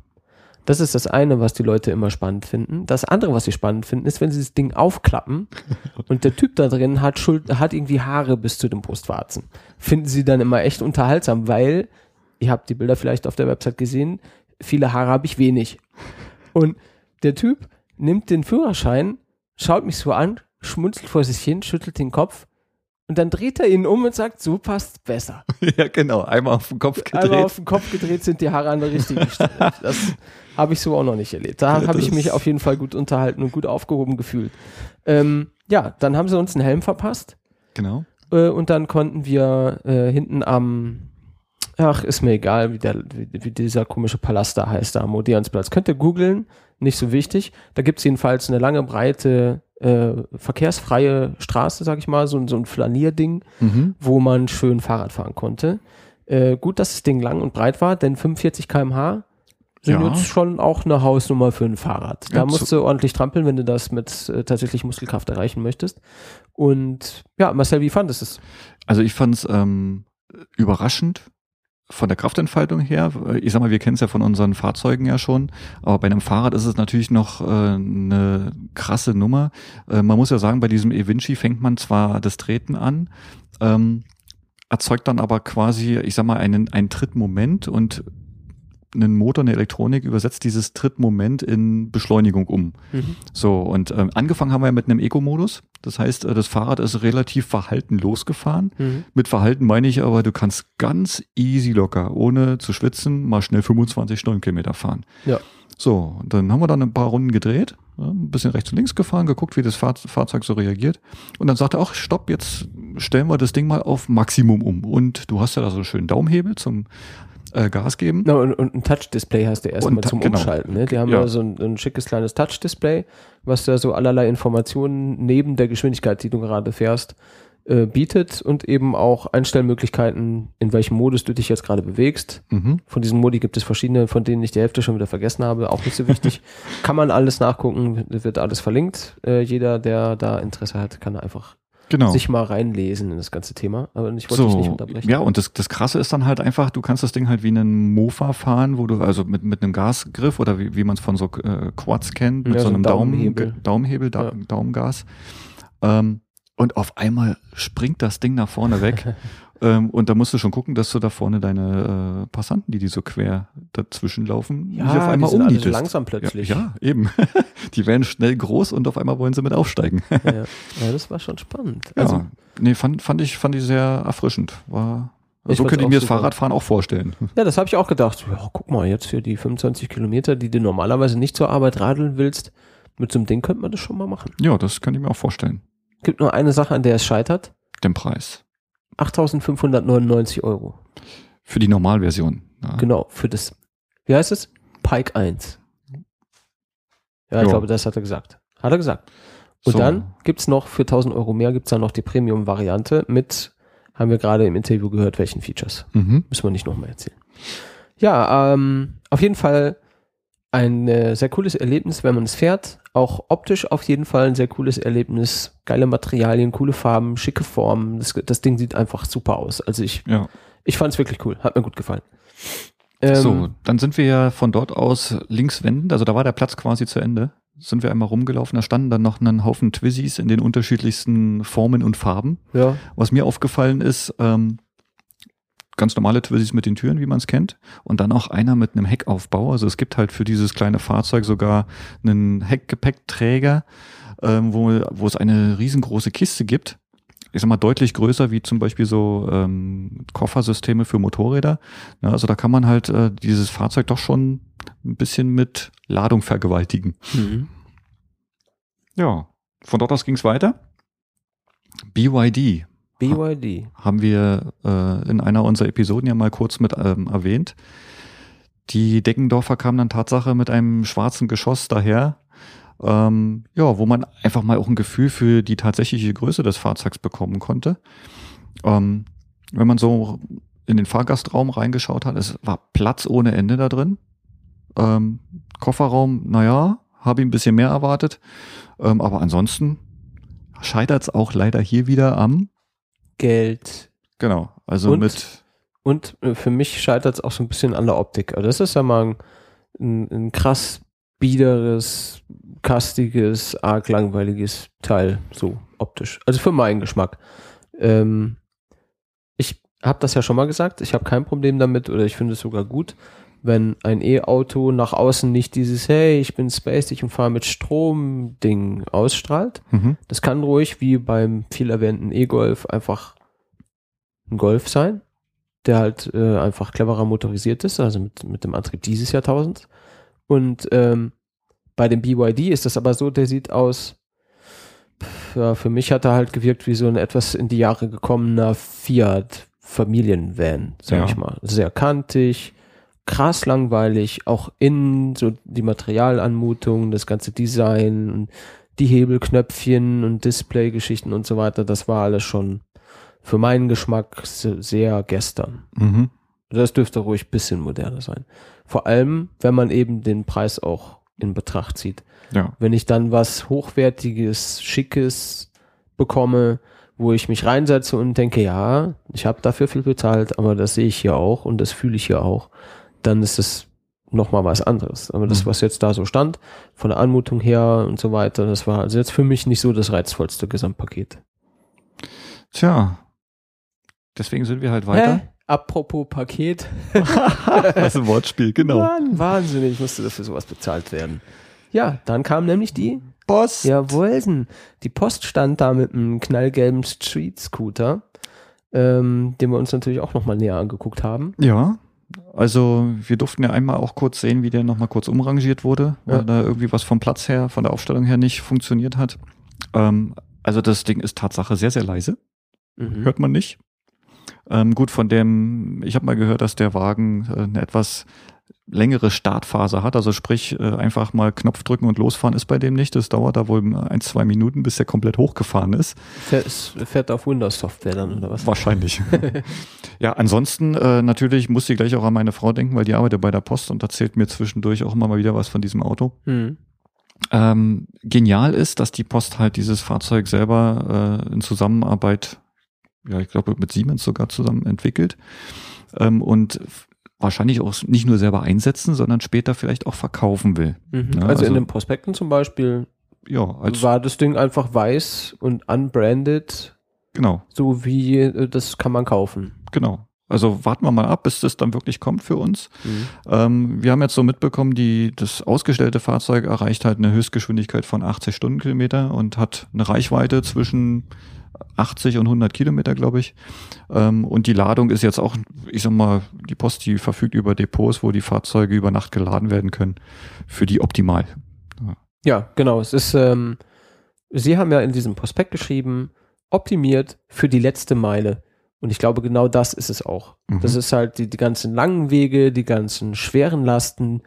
Das ist das eine, was die Leute immer spannend finden. Das andere, was sie spannend finden, ist, wenn sie das Ding aufklappen <laughs> und der Typ da drin hat, Schuld, hat irgendwie Haare bis zu den Brustwarzen. Finden sie dann immer echt unterhaltsam, weil, ihr habt die Bilder vielleicht auf der Website gesehen, viele Haare habe ich wenig. Und der Typ nimmt den Führerschein, schaut mich so an, schmunzelt vor sich hin, schüttelt den Kopf und dann dreht er ihn um und sagt, so passt besser. <laughs> ja, genau. Einmal auf den Kopf gedreht. Einmal auf den Kopf gedreht sind die Haare an der richtigen <laughs> Stelle. Das habe ich so auch noch nicht erlebt. Da Ja, habe ich mich auf jeden Fall gut unterhalten und gut aufgehoben gefühlt. Ähm, ja, dann haben sie uns einen Helm verpasst. genau. Äh, und dann konnten wir äh, hinten am, ach, ist mir egal, wie, der, wie, wie dieser komische Palast da heißt, da am Odeonsplatz. Könnt ihr googeln, nicht so wichtig. Da gibt's jedenfalls eine lange, breite, äh, verkehrsfreie Straße, sag ich mal, so, ein- so ein Flanierding, Mhm. wo man schön Fahrrad fahren konnte. Äh, gut, dass das Ding lang und breit war, denn 45 km/h sind Ja. jetzt schon auch eine Hausnummer für ein Fahrrad. Da Ja, musst du ordentlich trampeln, wenn du das mit äh, tatsächlich Muskelkraft erreichen möchtest. Und ja, Marcel, wie fandest du es? Also ich fand es ähm, überraschend von der Kraftentfaltung her. Ich sag mal, wir kennen es ja von unseren Fahrzeugen ja schon, aber bei einem Fahrrad ist es natürlich noch äh, eine krasse Nummer. Äh, man muss ja sagen, bei diesem eVinci fängt man zwar das Treten an, ähm, erzeugt dann aber quasi, ich sag mal, einen, einen Trittmoment und einen Motor, eine Elektronik übersetzt dieses Trittmoment in Beschleunigung um. So, und ähm, angefangen haben wir mit einem Eco-Modus. Das heißt, äh, das Fahrrad ist relativ verhalten losgefahren. Mhm. Mit Verhalten meine ich aber, du kannst ganz easy locker, ohne zu schwitzen, mal schnell 25 Stundenkilometer fahren. Ja. So, und dann haben wir dann ein paar Runden gedreht, ein bisschen rechts und links gefahren, geguckt, wie das Fahr Fahrzeug so reagiert. Und dann sagte er auch, stopp, jetzt stellen wir das Ding mal auf Maximum um. Und du hast ja da so einen schönen Daumenhebel zum äh, Gas geben. Na, und, und ein Touch-Display hast du erstmal zum genau. Umschalten. Ne? Die haben ja, Ja. so ein, ein schickes kleines Touch-Display, was da so allerlei Informationen neben der Geschwindigkeit, die du gerade fährst, äh, bietet und eben auch Einstellmöglichkeiten, in welchem Modus du dich jetzt gerade bewegst. Mhm. Von diesen Modi gibt es verschiedene, von denen ich die Hälfte schon wieder vergessen habe, auch nicht so wichtig. <laughs> kann man alles nachgucken, wird alles verlinkt. Äh, jeder, der da Interesse hat, kann einfach Genau. sich mal reinlesen in das ganze Thema. Aber ich wollte dich nicht unterbrechen. Ja, und das, das Krasse ist dann halt einfach, du kannst das Ding halt wie einen Mofa fahren, wo du, also mit, mit einem Gasgriff oder wie, wie man es von so äh, Quads kennt, mit Ja, so so einem ein Daumen, Daumenhebel. Daumenhebel, da, Ja. Daumengas. Ähm, und auf einmal springt das Ding nach vorne weg. <laughs> ähm, und da musst du schon gucken, dass du da vorne deine äh, Passanten, die die so quer dazwischen laufen, nicht auf die einmal sind alle so umnietest. langsam plötzlich. Ja, ja, eben. <laughs> die werden schnell groß und auf einmal wollen sie mit aufsteigen. ja. <laughs> ja, das war schon spannend. Ja, Also, nee, fand, fand ich, fand ich sehr erfrischend. War, Ich so könnte ich mir das super. Fahrradfahren auch vorstellen. <laughs> Ja, das habe ich auch gedacht. Ja, guck mal, jetzt für die 25 Kilometer, die du normalerweise nicht zur Arbeit radeln willst, mit so einem Ding könnte man das schon mal machen. Ja, das könnte ich mir auch vorstellen. Gibt nur eine Sache, an der es scheitert. Den Preis. 8.599 Euro. Für die Normalversion. Ja. Genau, für das, wie heißt es? Pike 1. Ja, ich glaube, das hat er gesagt. Hat er gesagt. Und So. dann gibt's noch, für 1000 Euro mehr gibt's dann noch die Premium-Variante mit, haben wir gerade im Interview gehört, welchen Features. Mhm. Müssen wir nicht nochmal erzählen. Ja, ähm, auf jeden Fall ein äh, sehr cooles Erlebnis, wenn man es fährt. Auch optisch auf jeden Fall ein sehr cooles Erlebnis. Geile Materialien, coole Farben, schicke Formen. Das, das Ding sieht einfach super aus. Also ich, Ja. ich fand es wirklich cool. Hat mir gut gefallen. Ähm, so, dann sind wir ja von dort aus links wendend, also da war der Platz quasi zu Ende. Sind wir einmal rumgelaufen, da standen dann noch einen Haufen Twizzys in den unterschiedlichsten Formen und Farben. Ja, Was mir aufgefallen ist, ähm, ganz normale Twizzys mit den Türen, wie man es kennt, und dann auch einer mit einem Heckaufbau. Also es gibt halt für dieses kleine Fahrzeug sogar einen Heckgepäckträger, ähm, wo, wo es eine riesengroße Kiste gibt. Ich sag mal deutlich größer wie zum Beispiel so ähm, Koffersysteme für Motorräder. Ja, also da kann man halt äh, dieses Fahrzeug doch schon ein bisschen mit Ladung vergewaltigen. Mhm. Ja, von dort aus ging es weiter. BYD BYD. haben wir äh, in einer unserer Episoden ja mal kurz mit ähm, erwähnt. Die Deckendorfer kamen dann Tatsache mit einem schwarzen Geschoss daher, ähm, ja, wo man einfach mal auch ein Gefühl für die tatsächliche Größe des Fahrzeugs bekommen konnte. Ähm, wenn man so in den Fahrgastraum reingeschaut hat, es war Platz ohne Ende da drin. Ähm, Kofferraum, naja, habe ich ein bisschen mehr erwartet. Ähm, aber ansonsten scheitert es auch leider hier wieder am Geld. Genau, also Und? mit Und äh, für mich scheitert es auch so ein bisschen an der Optik. Also das ist ja mal ein, ein, ein krass biederes, kastiges, arg langweiliges Teil, so optisch. Also für meinen Geschmack. Ähm, ich habe das ja schon mal gesagt, ich habe kein Problem damit oder ich finde es sogar gut, wenn ein E-Auto nach außen nicht dieses Hey, ich bin spaced und fahre mit Strom-Ding ausstrahlt. mhm. Das kann ruhig wie beim viel erwähnten E-Golf einfach ein Golf sein, der halt äh, einfach cleverer motorisiert ist, also mit, mit dem Antrieb dieses Jahrtausends. Und ähm, bei dem BYD ist das aber so, der sieht aus, ja, für mich hat er halt gewirkt wie so ein etwas in die Jahre gekommener Fiat Familienvan, sag Ja. ich mal. Sehr kantig, krass langweilig, auch innen so die Materialanmutung, das ganze Design und die Hebelknöpfchen und Displaygeschichten und so weiter, das war alles schon für meinen Geschmack se- sehr gestern. Mhm. Das dürfte ruhig ein bisschen moderner sein. Vor allem, wenn man eben den Preis auch in Betracht zieht. Ja. Wenn ich dann was Hochwertiges, Schickes bekomme, wo ich mich reinsetze und denke, ja, ich habe dafür viel bezahlt, aber das sehe ich hier auch und das fühle ich hier auch, dann ist es nochmal was anderes. Aber das, Mhm. was jetzt da so stand, von der Anmutung her und so weiter, das war also jetzt für mich nicht so das reizvollste Gesamtpaket. Tja. Deswegen sind wir halt weiter. Hä? Apropos Paket. <laughs> Das ist ein Wortspiel, genau. Mann, wahnsinnig, musste dafür sowas bezahlt werden. Ja, dann kam nämlich die Boss. Jawohlsen. Die Post stand da mit einem knallgelben Street-Scooter, ähm, den wir uns natürlich auch nochmal näher angeguckt haben. Ja. Also wir durften ja einmal auch kurz sehen, wie der nochmal kurz umrangiert wurde, weil Ja. da irgendwie was vom Platz her, von der Aufstellung her nicht funktioniert hat. Ähm, also das Ding ist Tatsache sehr, sehr leise. Mhm. Hört man nicht. Ähm, gut, von dem, ich habe mal gehört, dass der Wagen äh, eine etwas längere Startphase hat. Also sprich, äh, einfach mal Knopf drücken und losfahren ist bei dem nicht. Das dauert da wohl ein, zwei Minuten, bis der komplett hochgefahren ist. Fährt, es fährt auf Windows-Software dann oder was? Wahrscheinlich. <laughs> ja, ansonsten äh, natürlich musste ich gleich auch an meine Frau denken, weil die arbeitet bei der Post und erzählt mir zwischendurch auch immer mal wieder was von diesem Auto. Mhm. Ähm, genial ist, dass die Post halt dieses Fahrzeug selber äh, in Zusammenarbeit, ja, ich glaube mit Siemens sogar zusammen entwickelt ähm, und wahrscheinlich auch nicht nur selber einsetzen, sondern später vielleicht auch verkaufen will. Mhm. Ja, also, in also- den Prospekten zum Beispiel Ja, als war das Ding einfach weiß und unbranded, genau, so wie äh, das kann man kaufen. genau. Also warten wir mal ab, bis das dann wirklich kommt für uns. Mhm. Ähm, wir haben jetzt so mitbekommen, die, das ausgestellte Fahrzeug erreicht halt eine Höchstgeschwindigkeit von 80 Stundenkilometer und hat eine Reichweite zwischen 80 und 100 Kilometer, glaube ich. Ähm, und die Ladung ist jetzt auch, ich sag mal, die Post, die verfügt über Depots, wo die Fahrzeuge über Nacht geladen werden können. Für die optimal. Ja, genau. Es ist, ähm, Sie haben ja in diesem Prospekt geschrieben, optimiert für die letzte Meile. Und ich glaube, genau das ist es auch. Mhm. Das ist halt die, die ganzen langen Wege, die ganzen schweren Lasten,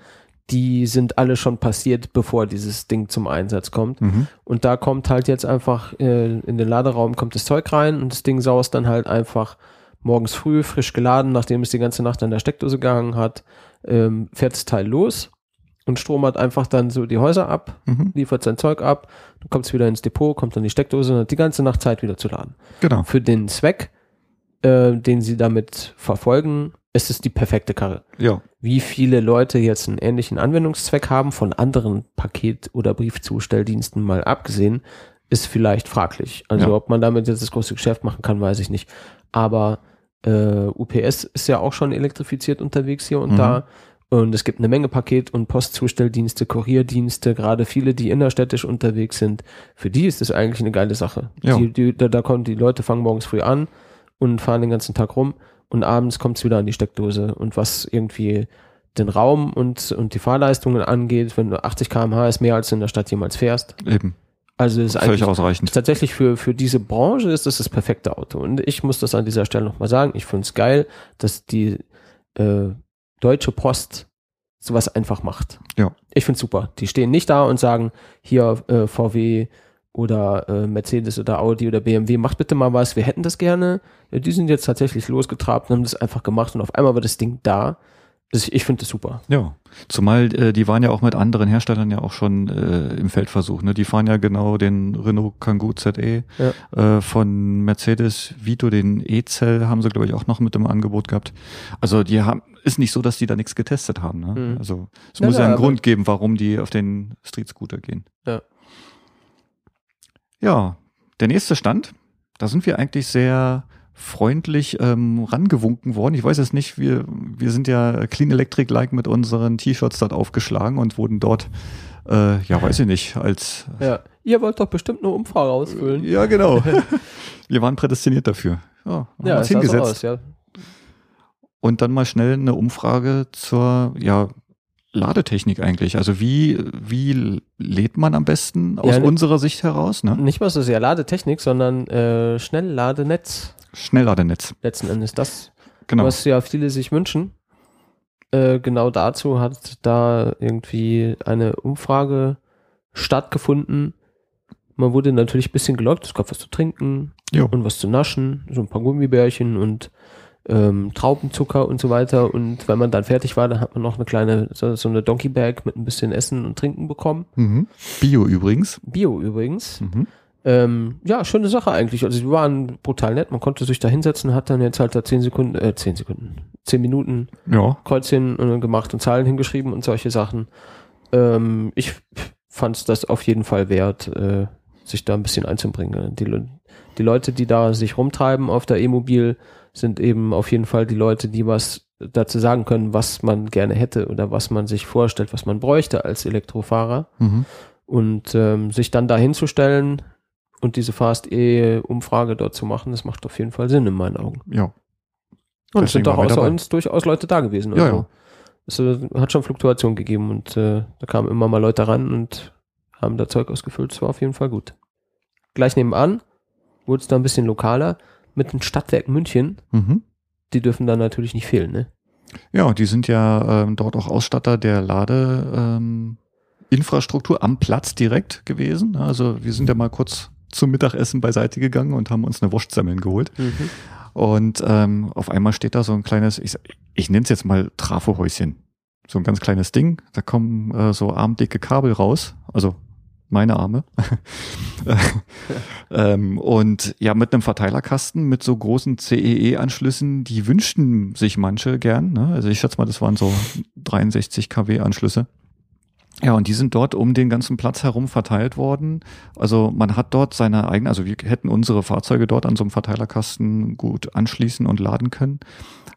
die sind alle schon passiert, bevor dieses Ding zum Einsatz kommt. Mhm. Und da kommt halt jetzt einfach äh, in den Laderaum kommt das Zeug rein und das Ding saust dann halt einfach morgens früh frisch geladen, nachdem es die ganze Nacht an der Steckdose gehangen hat, ähm, fährt das Teil los und stromert einfach dann so die Häuser ab, Mhm. liefert sein Zeug ab, dann kommt es wieder ins Depot, kommt dann die Steckdose und hat die ganze Nacht Zeit wieder zu laden. Genau. Für den Zweck, äh, den sie damit verfolgen, ist es die perfekte Karre. Ja. Wie viele Leute jetzt einen ähnlichen Anwendungszweck haben, von anderen Paket- oder Briefzustelldiensten mal abgesehen, ist vielleicht fraglich. Also Ja. ob man damit jetzt das große Geschäft machen kann, weiß ich nicht. Aber äh, UPS ist ja auch schon elektrifiziert unterwegs hier und Mhm. da. Und es gibt eine Menge Paket- und Postzustelldienste, Kurierdienste, gerade viele, die innerstädtisch unterwegs sind. Für die ist das eigentlich eine geile Sache. Ja. Die, die, da, da kommen die Leute fangen morgens früh an und fahren den ganzen Tag rum und abends kommt es wieder an die Steckdose. Und was irgendwie den Raum und, und die Fahrleistungen angeht, wenn du 80 km/h ist mehr als du in der Stadt jemals fährst. Eben. Also ist Völlig eigentlich ausreichend. tatsächlich für, für diese Branche ist das das perfekte Auto. Und ich muss das an dieser Stelle nochmal sagen. Ich finde es geil, dass die äh, Deutsche Post sowas einfach macht. Ja. Ich finde super. Die stehen nicht da und sagen, hier äh, VW oder äh, Mercedes oder Audi oder BMW, macht bitte mal was, wir hätten das gerne. Ja, die sind jetzt tatsächlich losgetrabt und haben das einfach gemacht und auf einmal war das Ding da. Das, ich finde das super. Ja, zumal äh, die waren ja auch mit anderen Herstellern ja auch schon äh, im Feldversuch. Ne? Die fahren ja genau den Renault Kangoo ZE äh, von Mercedes Vito, den E-Cell haben sie glaube ich auch noch mit im Angebot gehabt. Also die haben, ist nicht so, dass die da nichts getestet haben. Ne? Mhm. Also es Na, muss ja einen Grund geben, warum die auf den Street Scooter gehen. Ja. Ja, der nächste Stand, da sind wir eigentlich sehr freundlich ähm, rangewunken worden. Ich weiß es nicht, wir, wir sind ja Clean Electric-like mit unseren T-Shirts dort aufgeschlagen und wurden dort, äh, ja, weiß ich nicht, als Ja. Ihr wollt doch bestimmt eine Umfrage ausfüllen. ja, genau. <laughs> wir waren prädestiniert dafür. Ja, haben Ja, uns hingesetzt aus, ja. und dann mal schnell eine Umfrage zur, ja, Ladetechnik eigentlich? Also wie, wie lädt man am besten aus Ja, ne- unserer Sicht heraus? Ne? Nicht mal so sehr Ladetechnik, sondern äh, Schnellladenetz. Schnellladenetz. Letzten Endes das, Genau. was ja viele sich wünschen. Äh, genau dazu hat da irgendwie eine Umfrage stattgefunden. Man wurde natürlich ein bisschen gelockt, es gab was zu trinken Jo. und was zu naschen, so ein paar Gummibärchen und ähm, Traubenzucker und so weiter. Und wenn man dann fertig war, dann hat man noch eine kleine, so, so eine Donkey Bag mit ein bisschen Essen und Trinken bekommen. Mhm. Bio übrigens. Bio übrigens. Mhm. Ähm, ja, schöne Sache eigentlich. Also die waren brutal nett. Man konnte sich da hinsetzen, hat dann jetzt halt da 10 Sekunden, äh, 10 Sekunden, 10 Minuten Ja. Kreuzchen äh, gemacht und Zahlen hingeschrieben und solche Sachen. Ähm, ich fand das auf jeden Fall wert, äh, sich da ein bisschen einzubringen. Die, die Leute, die da sich rumtreiben auf der E-Mobil, sind eben auf jeden Fall die Leute, die was dazu sagen können, was man gerne hätte oder was man sich vorstellt, was man bräuchte als Elektrofahrer. Mhm. Und ähm, sich dann da hinzustellen und diese Fast-E-Umfrage dort zu machen, das macht auf jeden Fall Sinn in meinen Augen. Ja. Und es sind doch wir außer dabei. uns durchaus Leute da gewesen. Ja, Also, ja. Es äh, hat schon Fluktuation gegeben und äh, da kamen immer mal Leute ran und haben da Zeug ausgefüllt. Das war auf jeden Fall gut. Gleich nebenan wurde es da ein bisschen lokaler mit dem Stadtwerk München. Mhm. Die dürfen dann natürlich nicht fehlen, ne? Ja, die sind ja ähm, dort auch Ausstatter der Ladeinfrastruktur ähm, am Platz direkt gewesen. Also wir sind ja mal kurz zum Mittagessen beiseite gegangen und haben uns eine Wurstsemmeln geholt. Und ähm, auf einmal steht da so ein kleines, ich, ich nenne es jetzt mal Trafohäuschen. So ein ganz kleines Ding. Da kommen äh, so armdicke Kabel raus. Also meine Arme. <laughs> ähm, und ja, mit einem Verteilerkasten, mit so großen CEE-Anschlüssen, die wünschten sich manche gern. Ne? Also ich schätze mal, das waren so 63 kW-Anschlüsse. Ja, und die sind dort um den ganzen Platz herum verteilt worden. Also man hat dort seine eigene, also wir hätten unsere Fahrzeuge dort an so einem Verteilerkasten gut anschließen und laden können.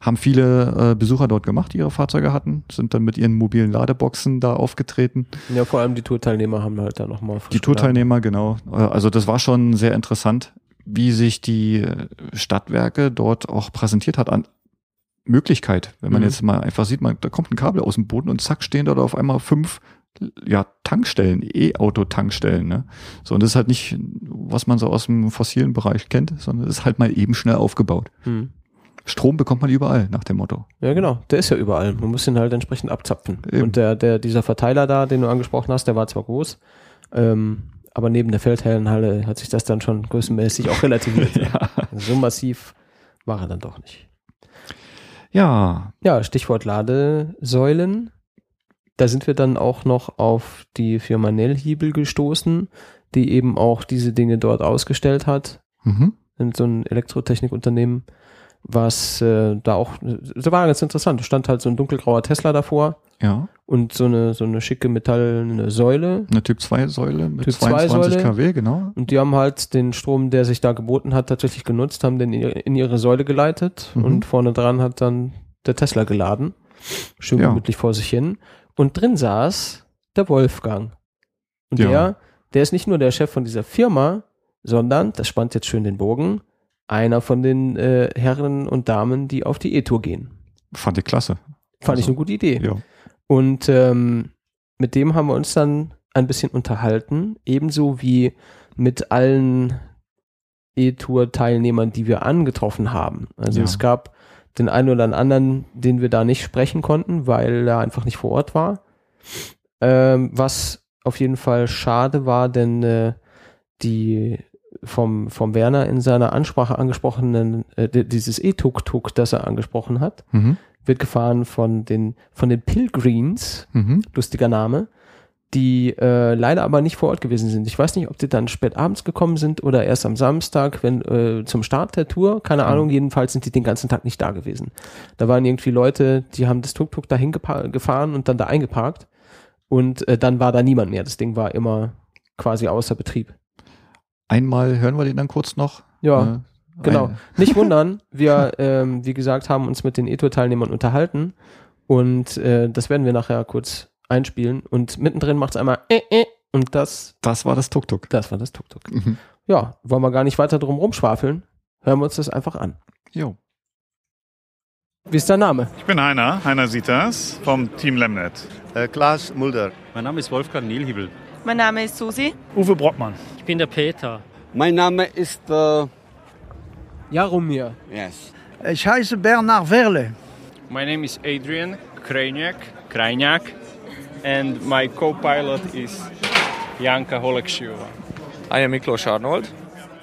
Haben viele äh, Besucher dort gemacht, die ihre Fahrzeuge hatten, sind dann mit ihren mobilen Ladeboxen da aufgetreten. Ja, vor allem die Tourteilnehmer haben halt da nochmal Die Tourteilnehmer, genau. Äh, Also das war schon sehr interessant, wie sich die äh, Stadtwerke dort auch präsentiert hat an Möglichkeit. Wenn man Mhm. jetzt mal einfach sieht, man, da kommt ein Kabel aus dem Boden und zack stehen dort auf einmal fünf ja, Tankstellen, E-Auto-Tankstellen. Ne? So, und das ist halt nicht, was man so aus dem fossilen Bereich kennt, sondern das ist halt mal eben schnell aufgebaut. Hm. Strom bekommt man überall, nach dem Motto. Ja, genau. Der ist ja überall. Man muss ihn halt entsprechend abzapfen. Eben. Und der, der, dieser Verteiler da, den du angesprochen hast, der war zwar groß, ähm, aber neben der Feldherrenhalle hat sich das dann schon größenmäßig auch relativiert. <laughs> Ja. So massiv war er dann doch nicht. Ja, Ja, Stichwort Ladesäulen. Da sind wir dann auch noch auf die Firma Nellhiebel gestoßen, die eben auch diese Dinge dort ausgestellt hat. mhm. in so ein Elektrotechnikunternehmen, was äh, da auch, das war ganz interessant. Da stand halt so ein dunkelgrauer Tesla davor ja, und so eine, so eine schicke metallene Säule. eine Typ-2-Säule mit Typ 22 2 Säule. kW, genau. Und die haben halt den Strom, der sich da geboten hat, tatsächlich genutzt, haben den in ihre, in ihre Säule geleitet Mhm. und vorne dran hat dann der Tesla geladen. Schön Ja. gemütlich vor sich hin. Und drin saß der Wolfgang. Und Ja. der, der ist nicht nur der Chef von dieser Firma, sondern, das spannt jetzt schön den Bogen, einer von den äh, Herren und Damen, die auf die E-Tour gehen. Fand ich klasse. Fand ich Also, eine gute Idee. Ja. Und ähm, mit dem haben wir uns dann ein bisschen unterhalten, ebenso wie mit allen E-Tour-Teilnehmern, die wir angetroffen haben. Also Ja. es gab den einen oder anderen, den wir da nicht sprechen konnten, weil er einfach nicht vor Ort war. Ähm, was auf jeden Fall schade war, denn äh, die vom, vom Werner in seiner Ansprache angesprochenen, äh, di- dieses E-Tuk-Tuk, das er angesprochen hat, Mhm. wird gefahren von den, von den Pilgrims, Mhm. lustiger Name, die äh, leider aber nicht vor Ort gewesen sind. Ich weiß nicht, ob die dann spät abends gekommen sind oder erst am Samstag, wenn äh, zum Start der Tour, keine Mhm. Ahnung, jedenfalls sind die den ganzen Tag nicht da gewesen. Da waren irgendwie Leute, die haben das Tuk-Tuk dahin gefahren und dann da eingeparkt und äh, dann war da niemand mehr. Das Ding war immer quasi außer Betrieb. Einmal hören wir den dann kurz noch. Ja, Äh, Genau. <laughs> Nicht wundern, wir, ähm, wie gesagt, haben uns mit den E-Tour-Teilnehmern unterhalten und äh, das werden wir nachher kurz einspielen und mittendrin macht es einmal äh, äh, und das, Das war das Tuk-Tuk. das war das Tuk-Tuk. Mhm. Ja, wollen wir gar nicht weiter drum rumschwafeln, hören wir uns das einfach an. Jo. Wie ist dein Name? Ich bin Heiner, Heiner Sitas vom Team Lemnet. Äh, Klaas Mulder. Mein Name ist Wolfgang Nielhiebel. Mein Name ist Susi. Uwe Brockmann. Ich bin der Peter. Mein Name ist äh, Jaromir. Yes. Ich heiße Bernard Verle. My name is Adrian Krajniak, Krajniak and my co-pilot is Janka Holeksiova. I am Miklos Arnold.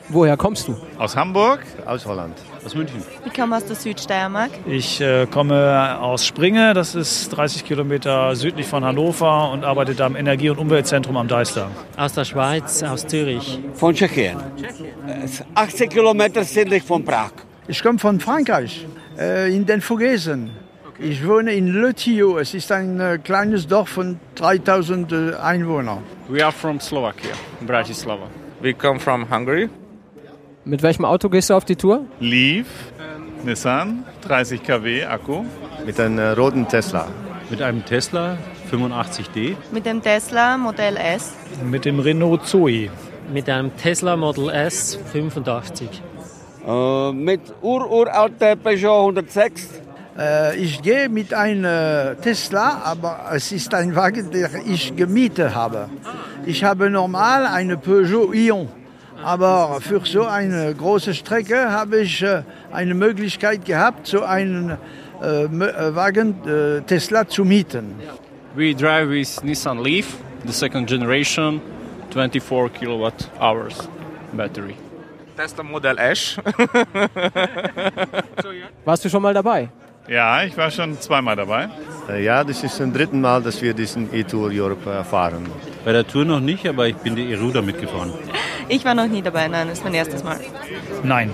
Woher kommst du? Aus Hamburg, aus Holland. Aus München. Ich komme aus der Südsteiermark. Ich äh, komme aus Springe, das ist 30 Kilometer südlich von Hannover und arbeite da im Energie- und Umweltzentrum am Deister. Aus der Schweiz, aus Zürich. Von Tschechien. 80 Kilometer südlich von Prag. Ich komme von Frankreich, äh, in den Vogesen. Ich wohne in Le. Es ist ein äh, kleines Dorf von 3000 äh, Einwohnern. We are from Slovakia, Bratislava. We come from Hungary. Mit welchem Auto gehst du auf die Tour? Leaf, Nissan, 30 kW Akku. Mit einem äh, roten Tesla. Mit einem Tesla 85D. Mit dem Tesla Modell S. Mit dem Renault Zoe. Mit einem Tesla Model S 85. Äh, mit ururalter Peugeot 106. Äh, ich gehe mit einem Tesla, aber es ist ein Wagen, den ich gemietet habe. Ich habe normal eine Peugeot Ion. Aber für so eine große Strecke habe ich äh, eine Möglichkeit gehabt, so einen äh, Wagen äh, Tesla zu mieten. We drive with Nissan Leaf, the second generation, 24 kilowatt hours battery. Tesla Model S. Warst du schon mal dabei? <laughs> Ja, ich war schon zweimal dabei. Äh, ja, das ist zum dritten Mal, dass wir diesen E-Tour Europe äh, fahren. Bei der Tour noch nicht, aber ich bin die Eruda mitgefahren. Ich war noch nie dabei, nein, das ist mein erstes Mal. Nein,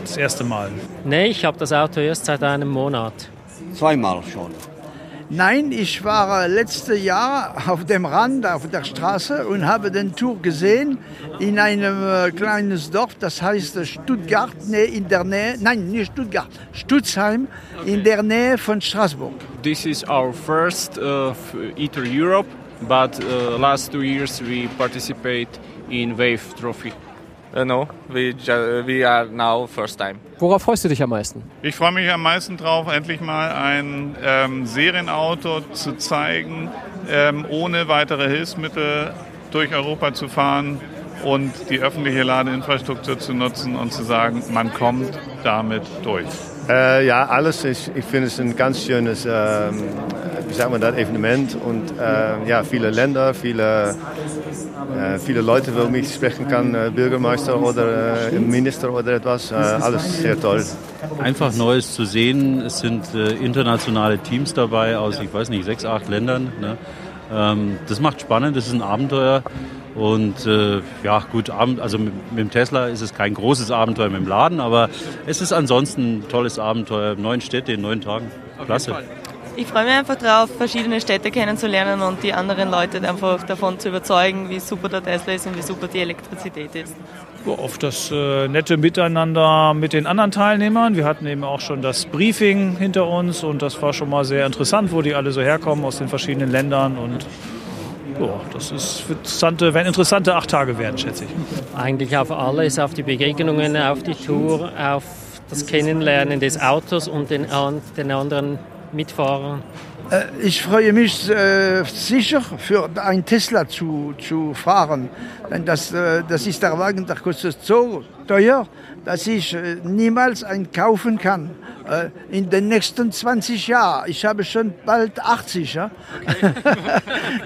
das erste Mal. Nee, ich habe das Auto erst seit einem Monat. Zweimal schon. Nein, ich war letztes Jahr auf dem Rand, auf der Straße und habe den Tour gesehen in einem äh, kleinen Dorf, das heißt Stuttgart, nee, in der Nähe, nein, nicht Stuttgart, Stutzheim, in der Nähe von Straßburg. This is our first uh, E-Tour Europe, but uh, last two years we participate in Wave Trophy. Uh, no, we, we are now first time. Worauf freust du dich am meisten? Ich freue mich am meisten drauf, endlich mal ein ähm, Serienauto zu zeigen, ähm, ohne weitere Hilfsmittel durch Europa zu fahren und die öffentliche Ladeinfrastruktur zu nutzen und zu sagen, man kommt damit durch. Äh, ja, alles. Ich, ich finde es ein ganz schönes, ähm, wie sagt man das, Evenement und äh, ja, viele Länder, viele, äh, viele Leute, wo ich sprechen kann, äh, Bürgermeister oder äh, Minister oder etwas. Äh, alles sehr toll. Einfach Neues zu sehen. Es sind internationale Teams dabei aus, ich weiß nicht, sechs, acht Ländern. Ne? Ähm, das macht spannend, das ist ein Abenteuer. Und äh, ja, gut, also mit, mit, dem Tesla ist es kein großes Abenteuer mit dem Laden, aber es ist ansonsten ein tolles Abenteuer. Neun Städte in neun Tagen. Klasse. Ich freue mich einfach drauf, verschiedene Städte kennenzulernen und die anderen Leute einfach davon zu überzeugen, wie super der Tesla ist und wie super die Elektrizität ist. Auf das äh, nette Miteinander mit den anderen Teilnehmern. Wir hatten eben auch schon das Briefing hinter uns und das war schon mal sehr interessant, wo die alle so herkommen aus den verschiedenen Ländern und ja, das ist interessante, werden interessante acht Tage werden, schätze ich. Eigentlich auf alles, auf die Begegnungen, auf die Tour, auf das Kennenlernen des Autos und den, den anderen Mitfahrern. Ich freue mich äh, sicher, für ein Tesla zu, zu fahren. Denn das, äh, das ist der Wagen, der kostet so teuer, dass ich äh, niemals einen kaufen kann. Äh, in den nächsten 20 Jahren. Ich habe schon bald 80. Ja? Okay.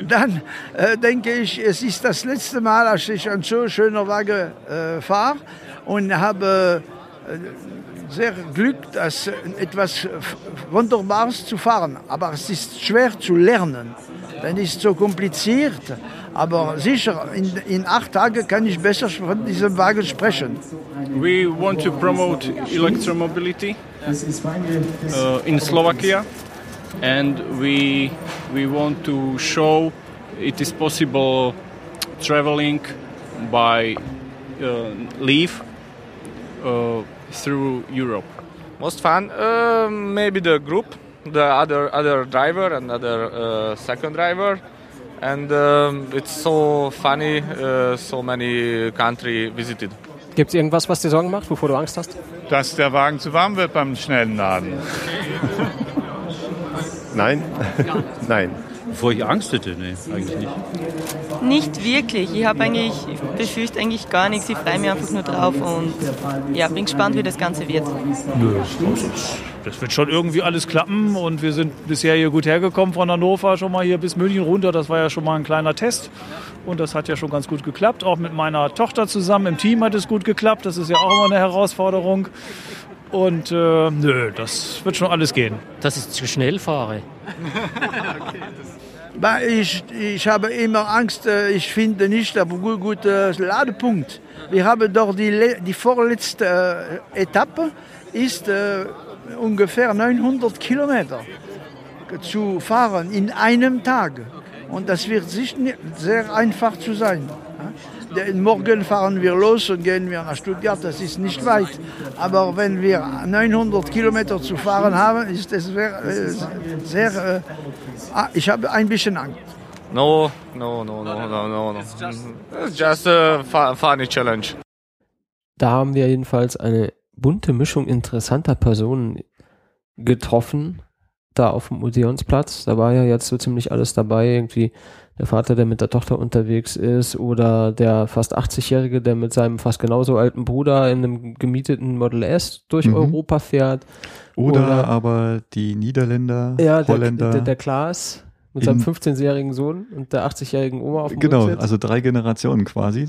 <laughs> Dann äh, denke ich, es ist das letzte Mal, dass ich einen so schönen Wagen äh, fahre und habe sehr Glück, das etwas Wunderbares zu fahren. Aber es ist schwer zu lernen. Dann ist so kompliziert. Aber sicher, in, in acht Tagen kann ich besser von diesem Wagen sprechen. We want to promote electromobility uh, in Slovakia and we, we want to show it is possible traveling by uh, leave uh, through Europe. Most fun, uh, maybe the group, the other other driver and other uh, second driver, and um, it's so funny. Uh, so many country visited. Gibt es irgendwas, was dir Sorgen macht, wovor du Angst hast? Dass der Wagen zu warm wird beim schnellen Laden. Nein, <laughs> nein. Bevor ich Angst hätte, nee, eigentlich nicht. Nicht wirklich. Ich habe eigentlich, ich befürchte eigentlich gar nichts. Ich freue mich einfach nur drauf und ja, bin gespannt, wie das Ganze wird. Nö, das wird schon irgendwie alles klappen und wir sind bisher hier gut hergekommen von Hannover schon mal hier bis München runter. Das war ja schon mal ein kleiner Test und das hat ja schon ganz gut geklappt. Auch mit meiner Tochter zusammen im Team hat es gut geklappt. Das ist ja auch immer eine Herausforderung. Und äh, nö, das wird schon alles gehen. Dass ich zu schnell fahre. <laughs> Aber Ich, ich habe immer Angst, äh, ich finde nicht einen gut, guten Ladepunkt. Wir haben doch die, die vorletzte äh, Etappe, ist äh, ungefähr 900 Kilometer zu fahren in einem Tag. Und das wird sicher nicht sehr einfach zu sein. Morgen fahren wir los und gehen wir nach Stuttgart, das ist nicht weit. Aber wenn wir 900 Kilometer zu fahren haben, ist es sehr, äh, sehr äh, ah, ich habe ein bisschen Angst. No, no, no, no, no, no, no. It's just a fu- funny challenge. Da haben wir jedenfalls eine bunte Mischung interessanter Personen getroffen, da auf dem Odeonsplatz. Da war ja jetzt so ziemlich alles dabei. Irgendwie der Vater, der mit der Tochter unterwegs ist oder der fast 80-Jährige, der mit seinem fast genauso alten Bruder in einem gemieteten Model S durch Mhm. Europa fährt. Oder, aber die Niederländer, ja, der, Holländer. der, der Klaas mit in- seinem 15-jährigen Sohn und der 80-jährigen Oma auf dem Genau, Rücksitz. also drei Generationen quasi.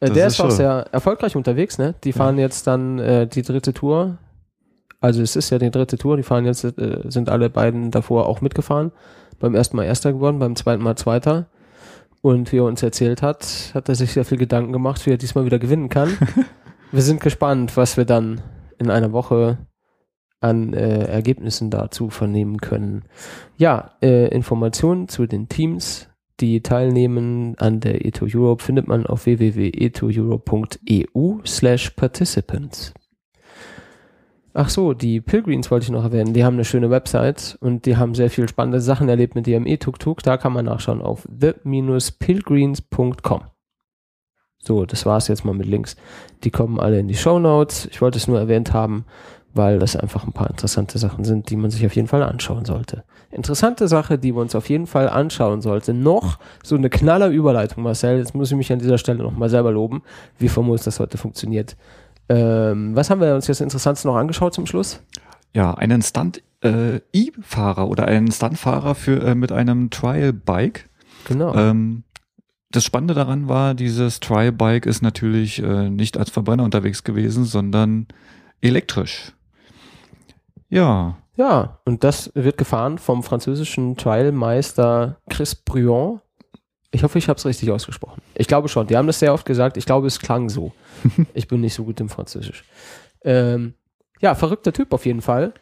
Äh, der ist, auch schon- sehr erfolgreich unterwegs, ne? Die fahren jetzt dann äh, die dritte Tour. Also es ist ja die dritte Tour, die fahren jetzt, äh, sind alle beiden davor auch mitgefahren. Beim ersten Mal Erster geworden, beim zweiten Mal Zweiter. Und wie er uns erzählt hat, hat er sich sehr viel Gedanken gemacht, wie er diesmal wieder gewinnen kann. <laughs> wir sind gespannt, was wir dann in einer Woche an äh, Ergebnissen dazu vernehmen können. Ja, äh, Informationen zu den Teams, die teilnehmen an der Eto Europe, findet man auf www.etoeurope.eu slash participants. Ach so, die Pilgrims wollte ich noch erwähnen. Die haben eine schöne Website und die haben sehr viel spannende Sachen erlebt mit ihrem E-Tuk-Tuk. Da kann man nachschauen auf the-pilgrims.com. So, das war's jetzt mal mit Links. Die kommen alle in die Show Notes. Ich wollte es nur erwähnt haben, weil das einfach ein paar interessante Sachen sind, die man sich auf jeden Fall anschauen sollte. Interessante Sache, die wir uns auf jeden Fall anschauen sollte. Noch so eine knaller Überleitung, Marcel. Jetzt muss ich mich an dieser Stelle nochmal selber loben, wie famos das heute funktioniert. Ähm, was haben wir uns jetzt Interessantes noch angeschaut zum Schluss? Ja, einen Stunt-E-Fahrer oder einen Stuntfahrer für äh, mit einem Trial-Bike. Genau. Ähm, das Spannende daran war, dieses Trial-Bike ist natürlich äh, nicht als Verbrenner unterwegs gewesen, sondern elektrisch. Ja, Ja, und das wird gefahren vom französischen Trialmeister Chris Bruon. Ich hoffe, ich habe es richtig ausgesprochen. Ich glaube schon. Die haben das sehr oft gesagt. Ich glaube, es klang so. <laughs> ich bin nicht so gut im Französisch. Ähm, ja, verrückter Typ auf jeden Fall.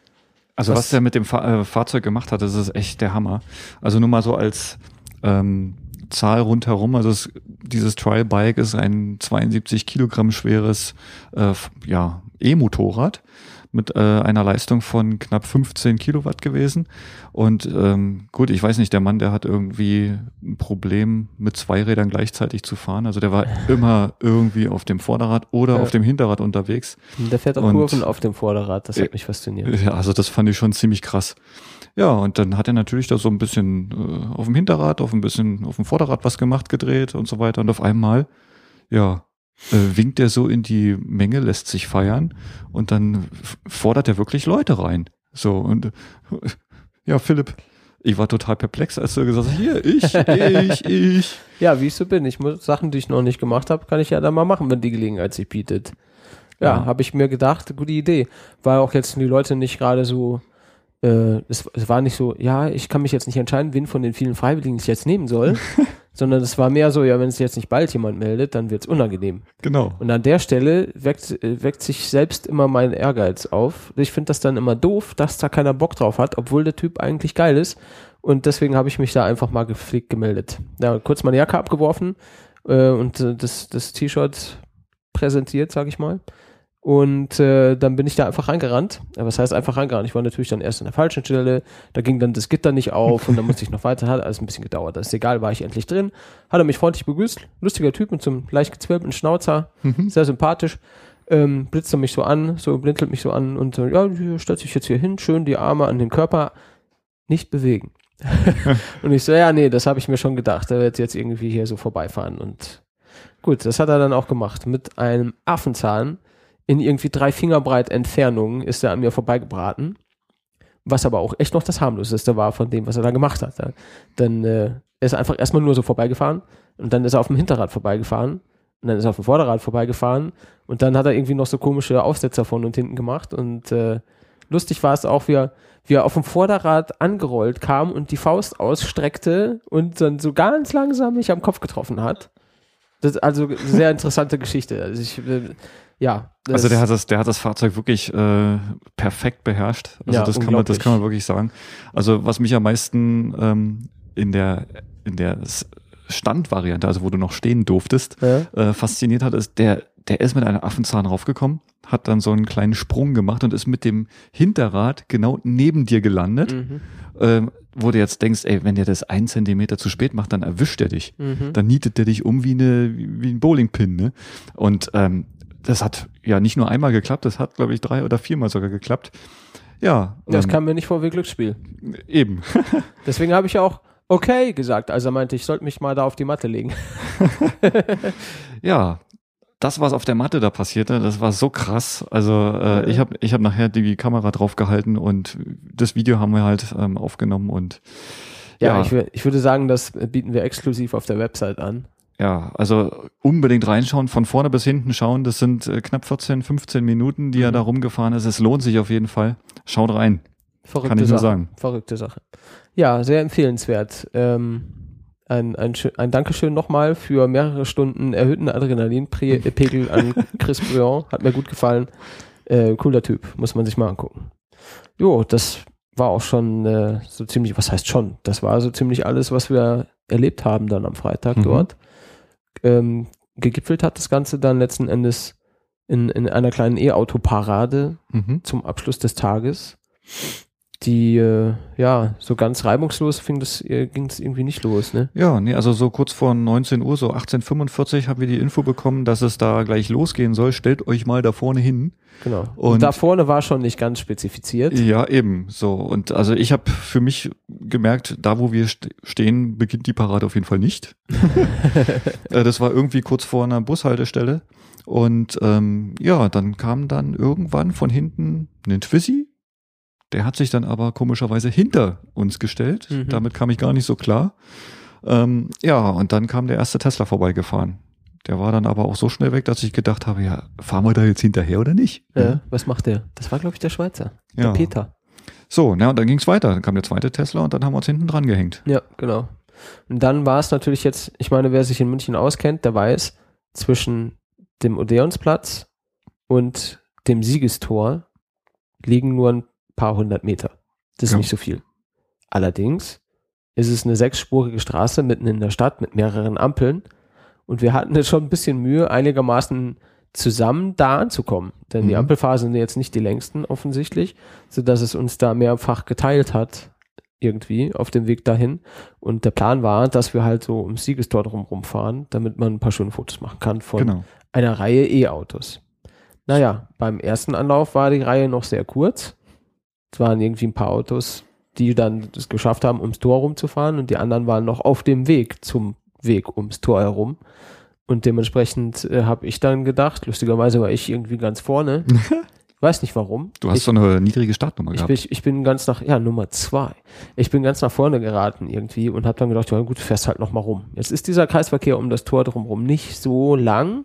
Also was, Was- der mit dem Fa äh, Fahrzeug gemacht hat, das ist echt der Hammer. Also nur mal so als ähm, Zahl rundherum, also es, dieses Trial Bike ist ein 72 Kilogramm schweres äh, ja, E-Motorrad mit äh, einer Leistung von knapp 15 Kilowatt gewesen. Und ähm, gut, ich weiß nicht, der Mann, der hat irgendwie ein Problem mit zwei Rädern gleichzeitig zu fahren. Also der war immer irgendwie auf dem Vorderrad oder Ja. auf dem Hinterrad unterwegs. Der fährt auch Und- Kurven auf dem Vorderrad. Das hat mich fasziniert. ja, also das fand ich schon ziemlich krass. Ja, und dann hat er natürlich da so ein bisschen äh, auf dem Hinterrad, auf ein bisschen auf dem Vorderrad was gemacht, gedreht und so weiter. Und auf einmal, ja, winkt er so in die Menge, lässt sich feiern und dann fordert er wirklich Leute rein. So, und äh, <laughs> ja, Philipp, ich war total perplex, als du gesagt hast, hier, ich, ich, <laughs> ich. Ja, wie ich so bin. Ich muss Sachen, die ich noch nicht gemacht habe, kann ich ja dann mal machen, wenn die Gelegenheit sich bietet. Ja, Ja. habe ich mir gedacht, gute Idee. Weil auch jetzt die Leute nicht gerade so, äh, es, es war nicht so, ja, ich kann mich jetzt nicht entscheiden, wen von den vielen Freiwilligen ich jetzt nehmen soll, <laughs> sondern es war mehr so, ja, wenn es jetzt nicht bald jemand meldet, dann wird's unangenehm. Genau. Und an der Stelle weckt, äh, weckt sich selbst immer mein Ehrgeiz auf. Ich finde das dann immer doof, dass da keiner Bock drauf hat, obwohl der Typ eigentlich geil ist. Und deswegen habe ich mich da einfach mal gepflegt gemeldet. Ja, kurz meine Jacke abgeworfen äh, und äh, das, das T-Shirt präsentiert, sage ich mal. Und äh, dann bin ich da einfach reingerannt. Ja, was heißt einfach reingerannt? Ich war natürlich dann erst an der falschen Stelle. Da ging dann das Gitter nicht auf und dann musste ich noch weiter. Hat alles ein bisschen gedauert. Das ist egal, war ich endlich drin. Hat er mich freundlich begrüßt. Lustiger Typ mit so einem leicht gezwirbelten Schnauzer. Sehr sympathisch. Ähm, blitzt er mich so an, so blinzelt mich so an und so, ja, stellt sich jetzt hier hin, schön die Arme an den Körper. Nicht bewegen. <laughs> und ich so, ja, nee, das habe ich mir schon gedacht. Er wird jetzt irgendwie hier so vorbeifahren. Und gut, das hat er dann auch gemacht. Mit einem Affenzahn in irgendwie drei Fingerbreit Entfernung ist er an mir vorbeigebraten. Was aber auch echt noch das harmloseste war von dem, was er da gemacht hat. Dann äh, er ist einfach erstmal nur so vorbeigefahren und dann ist er auf dem Hinterrad vorbeigefahren und dann ist er auf dem Vorderrad vorbeigefahren und dann hat er irgendwie noch so komische Aufsetzer vorne und hinten gemacht und äh, lustig war es auch, wie er, wie er auf dem Vorderrad angerollt kam und die Faust ausstreckte und dann so ganz langsam mich am Kopf getroffen hat. Das ist also eine sehr interessante Geschichte. Also ich, äh, ja. Also der hat das, der hat das Fahrzeug wirklich äh, perfekt beherrscht. Also Ja, das kann man, das kann man wirklich sagen. Also was mich am meisten ähm, in der in der Standvariante, also wo du noch stehen durftest, Ja. äh, fasziniert hat, ist der der ist mit einem Affenzahn raufgekommen, hat dann so einen kleinen Sprung gemacht und ist mit dem Hinterrad genau neben dir gelandet. Mhm. Ähm, wo du jetzt denkst, ey, wenn der das ein Zentimeter zu spät macht, dann erwischt er dich. Mhm. Dann nietet der dich um wie, eine, wie ein Bowlingpin. Ne? Und ähm, das hat ja nicht nur einmal geklappt, das hat, glaube ich, drei oder viermal sogar geklappt. Ja. Das ähm, kam mir nicht vor wie Glücksspiel. Eben. <laughs> Deswegen habe ich ja auch okay gesagt, als er meinte, ich sollte mich mal da auf die Matte legen. <laughs> ja, das, was auf der Matte da passierte, das war so krass. Also äh, ich habe ich hab nachher die Kamera drauf gehalten und das Video haben wir halt ähm, aufgenommen und Ja, ja, Ich, ich würde sagen, das bieten wir exklusiv auf der Website an. Ja, also unbedingt reinschauen, von vorne bis hinten schauen. Das sind äh, knapp 14, 15 Minuten, die Mhm. er da rumgefahren ist. Es lohnt sich auf jeden Fall. Schaut rein. Verrückte Kann ich nur Sache. sagen. Verrückte Sache. Ja, sehr empfehlenswert. Ähm, ein, ein, ein Dankeschön nochmal für mehrere Stunden erhöhten Adrenalinpegel an Chris Briand. Hat mir gut gefallen. Äh, cooler Typ, muss man sich mal angucken. Jo, das war auch schon äh, so ziemlich, was heißt schon? Das war so ziemlich alles, was wir erlebt haben dann am Freitag Mhm. dort. Ähm, gegipfelt hat das Ganze dann letzten Endes in, in einer kleinen E-Auto-Parade Mhm. zum Abschluss des Tages. Die, äh, ja, so ganz reibungslos fing das, äh, ging es irgendwie nicht los, ne? Ja, nee, also so kurz vor 19 Uhr, so 18.45 haben wir die Info bekommen, dass es da gleich losgehen soll. Stellt euch mal da vorne hin. Genau. Und, Und, da vorne war schon nicht ganz spezifiziert. ja, eben. So. Und also ich habe für mich gemerkt, da wo wir st stehen, beginnt die Parade auf jeden Fall nicht. <laughs> <laughs> Äh, das war irgendwie kurz vor einer Bushaltestelle. Und ähm, ja, dann kam dann irgendwann von hinten ein Twizy. Der hat sich dann aber komischerweise hinter uns gestellt. Mhm. Damit kam ich gar nicht so klar. Ähm, ja, und dann kam der erste Tesla vorbeigefahren. Der war dann aber auch so schnell weg, dass ich gedacht habe, ja, fahren wir da jetzt hinterher oder nicht? Äh, was macht der? Das war, glaube ich, der Schweizer. Der Ja. Peter. So, na, und dann ging's weiter. Dann kam der zweite Tesla und dann haben wir uns hinten dran gehängt. Ja, genau. Und dann war es natürlich jetzt, ich meine, wer sich in München auskennt, der weiß, zwischen dem Odeonsplatz und dem Siegestor liegen nur ein paar hundert Meter. Das ist Ja. nicht so viel. Allerdings ist es eine sechsspurige Straße mitten in der Stadt mit mehreren Ampeln und wir hatten jetzt schon ein bisschen Mühe, einigermaßen zusammen da anzukommen. Denn die Mhm. Ampelphasen sind jetzt nicht die längsten offensichtlich, sodass es uns da mehrfach geteilt hat irgendwie auf dem Weg dahin. Und der Plan war, dass wir halt so ums Siegestor drumherum fahren, damit man ein paar schöne Fotos machen kann von Genau. einer Reihe E-Autos. Naja, beim ersten Anlauf war die Reihe noch sehr kurz. Es waren irgendwie ein paar Autos, die dann es geschafft haben, ums Tor rumzufahren und die anderen waren noch auf dem Weg zum Weg ums Tor herum. Und dementsprechend äh, habe ich dann gedacht, lustigerweise war ich irgendwie ganz vorne. ich <laughs> weiß nicht warum. Du hast ich, so eine niedrige Startnummer ich gehabt. bin, ich bin ganz nach, ja, Nummer zwei. Ich bin ganz nach vorne geraten irgendwie und habe dann gedacht, ja gut, du fährst halt noch mal rum. Jetzt ist dieser Kreisverkehr um das Tor drumherum nicht so lang.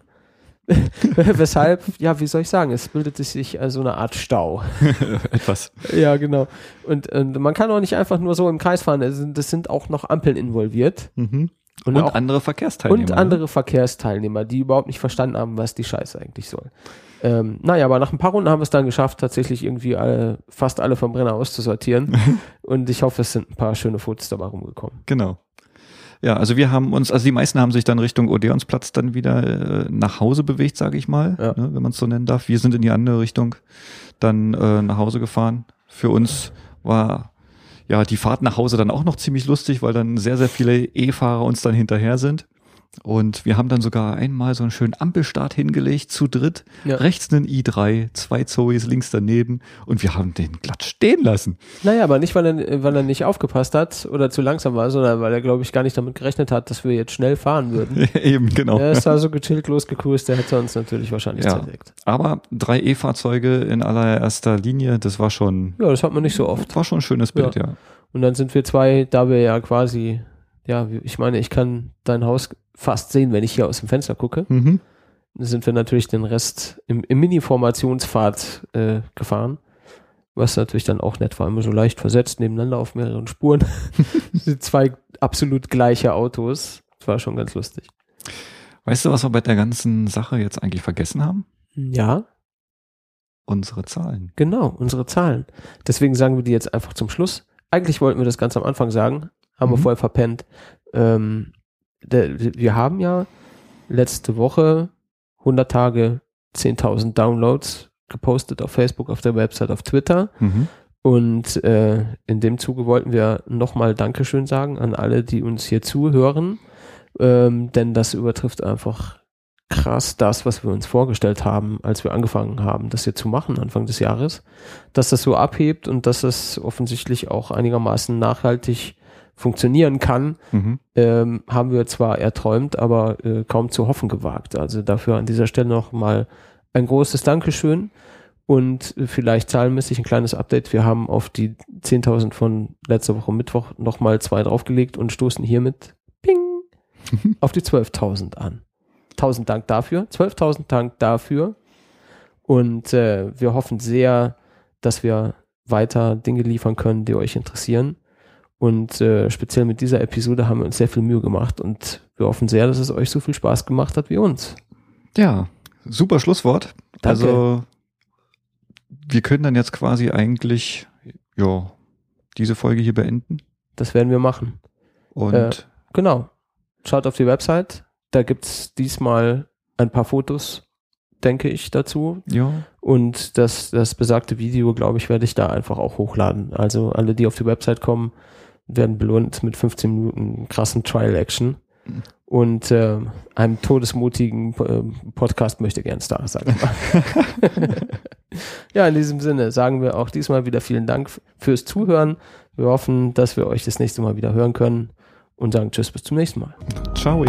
<laughs> Weshalb, ja, wie soll ich sagen, es bildet sich so eine Art Stau. <laughs> Etwas. Ja, genau. Und, und man kann auch nicht einfach nur so im Kreis fahren. Es sind, das sind auch noch Ampeln involviert. Mhm. Und, Und auch, andere Verkehrsteilnehmer. und ne? andere Verkehrsteilnehmer, die überhaupt nicht verstanden haben, was die Scheiße eigentlich soll. Ähm, naja, aber nach ein paar Runden haben wir es dann geschafft, tatsächlich irgendwie alle, fast alle vom Brenner auszusortieren. <laughs> und ich hoffe, es sind ein paar schöne Fotos dabei rumgekommen. Genau. Ja, also wir haben uns, also die meisten haben sich dann Richtung Odeonsplatz dann wieder äh, nach Hause bewegt, sage ich mal, Ja. ne, wenn man es so nennen darf. Wir sind in die andere Richtung dann äh, nach Hause gefahren. Für uns war ja die Fahrt nach Hause dann auch noch ziemlich lustig, weil dann sehr, sehr viele E-Fahrer uns dann hinterher sind. Und wir haben dann sogar einmal so einen schönen Ampelstart hingelegt, zu dritt. Ja. Rechts einen i3, zwei Zoes links daneben und wir haben den glatt stehen lassen. Naja, aber nicht, weil er, weil er nicht aufgepasst hat oder zu langsam war, sondern weil er, glaube ich, gar nicht damit gerechnet hat, dass wir jetzt schnell fahren würden. <laughs> Eben, genau. Er ist da so gechillt losgecruised, der hätte uns natürlich wahrscheinlich Ja. zerlegt. Aber drei E-Fahrzeuge in allererster Linie, das war schon, Ja, das hat man nicht so oft. war schon ein schönes Bild, ja. Und dann sind wir zwei, da wir ja quasi, ja, ich meine, ich kann dein Haus fast sehen, wenn ich hier aus dem Fenster gucke. Mhm. Sind wir natürlich den Rest im, im Mini-Formationsfahrt äh, gefahren. Was natürlich dann auch nett war, immer so leicht versetzt nebeneinander auf mehreren Spuren. <laughs> Zwei absolut gleiche Autos. Das war schon ganz lustig. Weißt du, was wir bei der ganzen Sache jetzt eigentlich vergessen haben? Ja, Unsere Zahlen. genau, unsere Zahlen. Deswegen sagen wir die jetzt einfach zum Schluss. Eigentlich wollten wir das ganz am Anfang sagen, haben wir Mhm. vorher verpennt. Ähm, wir haben ja letzte Woche 100 Tage 10.000 Downloads gepostet auf Facebook, auf der Website, auf Twitter. Mhm. Und äh, in dem Zuge wollten wir nochmal Dankeschön sagen an alle, die uns hier zuhören. Ähm, denn das übertrifft einfach krass das, was wir uns vorgestellt haben, als wir angefangen haben, das hier zu machen, Anfang des Jahres. Dass das so abhebt und dass das offensichtlich auch einigermaßen nachhaltig funktionieren kann, Mhm. ähm, haben wir zwar erträumt, aber äh, kaum zu hoffen gewagt. Also dafür an dieser Stelle noch mal ein großes Dankeschön und vielleicht zahlenmäßig ein kleines Update. Wir haben auf die 10.000 von letzter Woche Mittwoch noch mal zwei draufgelegt und stoßen hiermit ping <laughs> auf die 12.000 an. 1000 Dank dafür, 12.000 Dank dafür und äh, wir hoffen sehr, dass wir weiter Dinge liefern können, die euch interessieren. Und äh, speziell mit dieser Episode haben wir uns sehr viel Mühe gemacht und wir hoffen sehr, dass es euch so viel Spaß gemacht hat wie uns. Ja, super Schlusswort. Danke. Also wir können dann jetzt quasi eigentlich ja diese Folge hier beenden. Das werden wir machen. Und Äh, genau. Schaut auf die Website. Da gibt's diesmal ein paar Fotos, denke ich, dazu. Ja. Und das, das besagte Video, glaube ich, werde ich da einfach auch hochladen. Also alle, die auf die Website kommen, werden belohnt mit 15 Minuten krassen Trial-Action. Und äh, einem todesmutigen äh, Podcast möchte gern Star, sag ich mal. <laughs> ja, in diesem Sinne sagen wir auch diesmal wieder vielen Dank fürs Zuhören. Wir hoffen, dass wir euch das nächste Mal wieder hören können und sagen Tschüss, bis zum nächsten Mal. Ciao.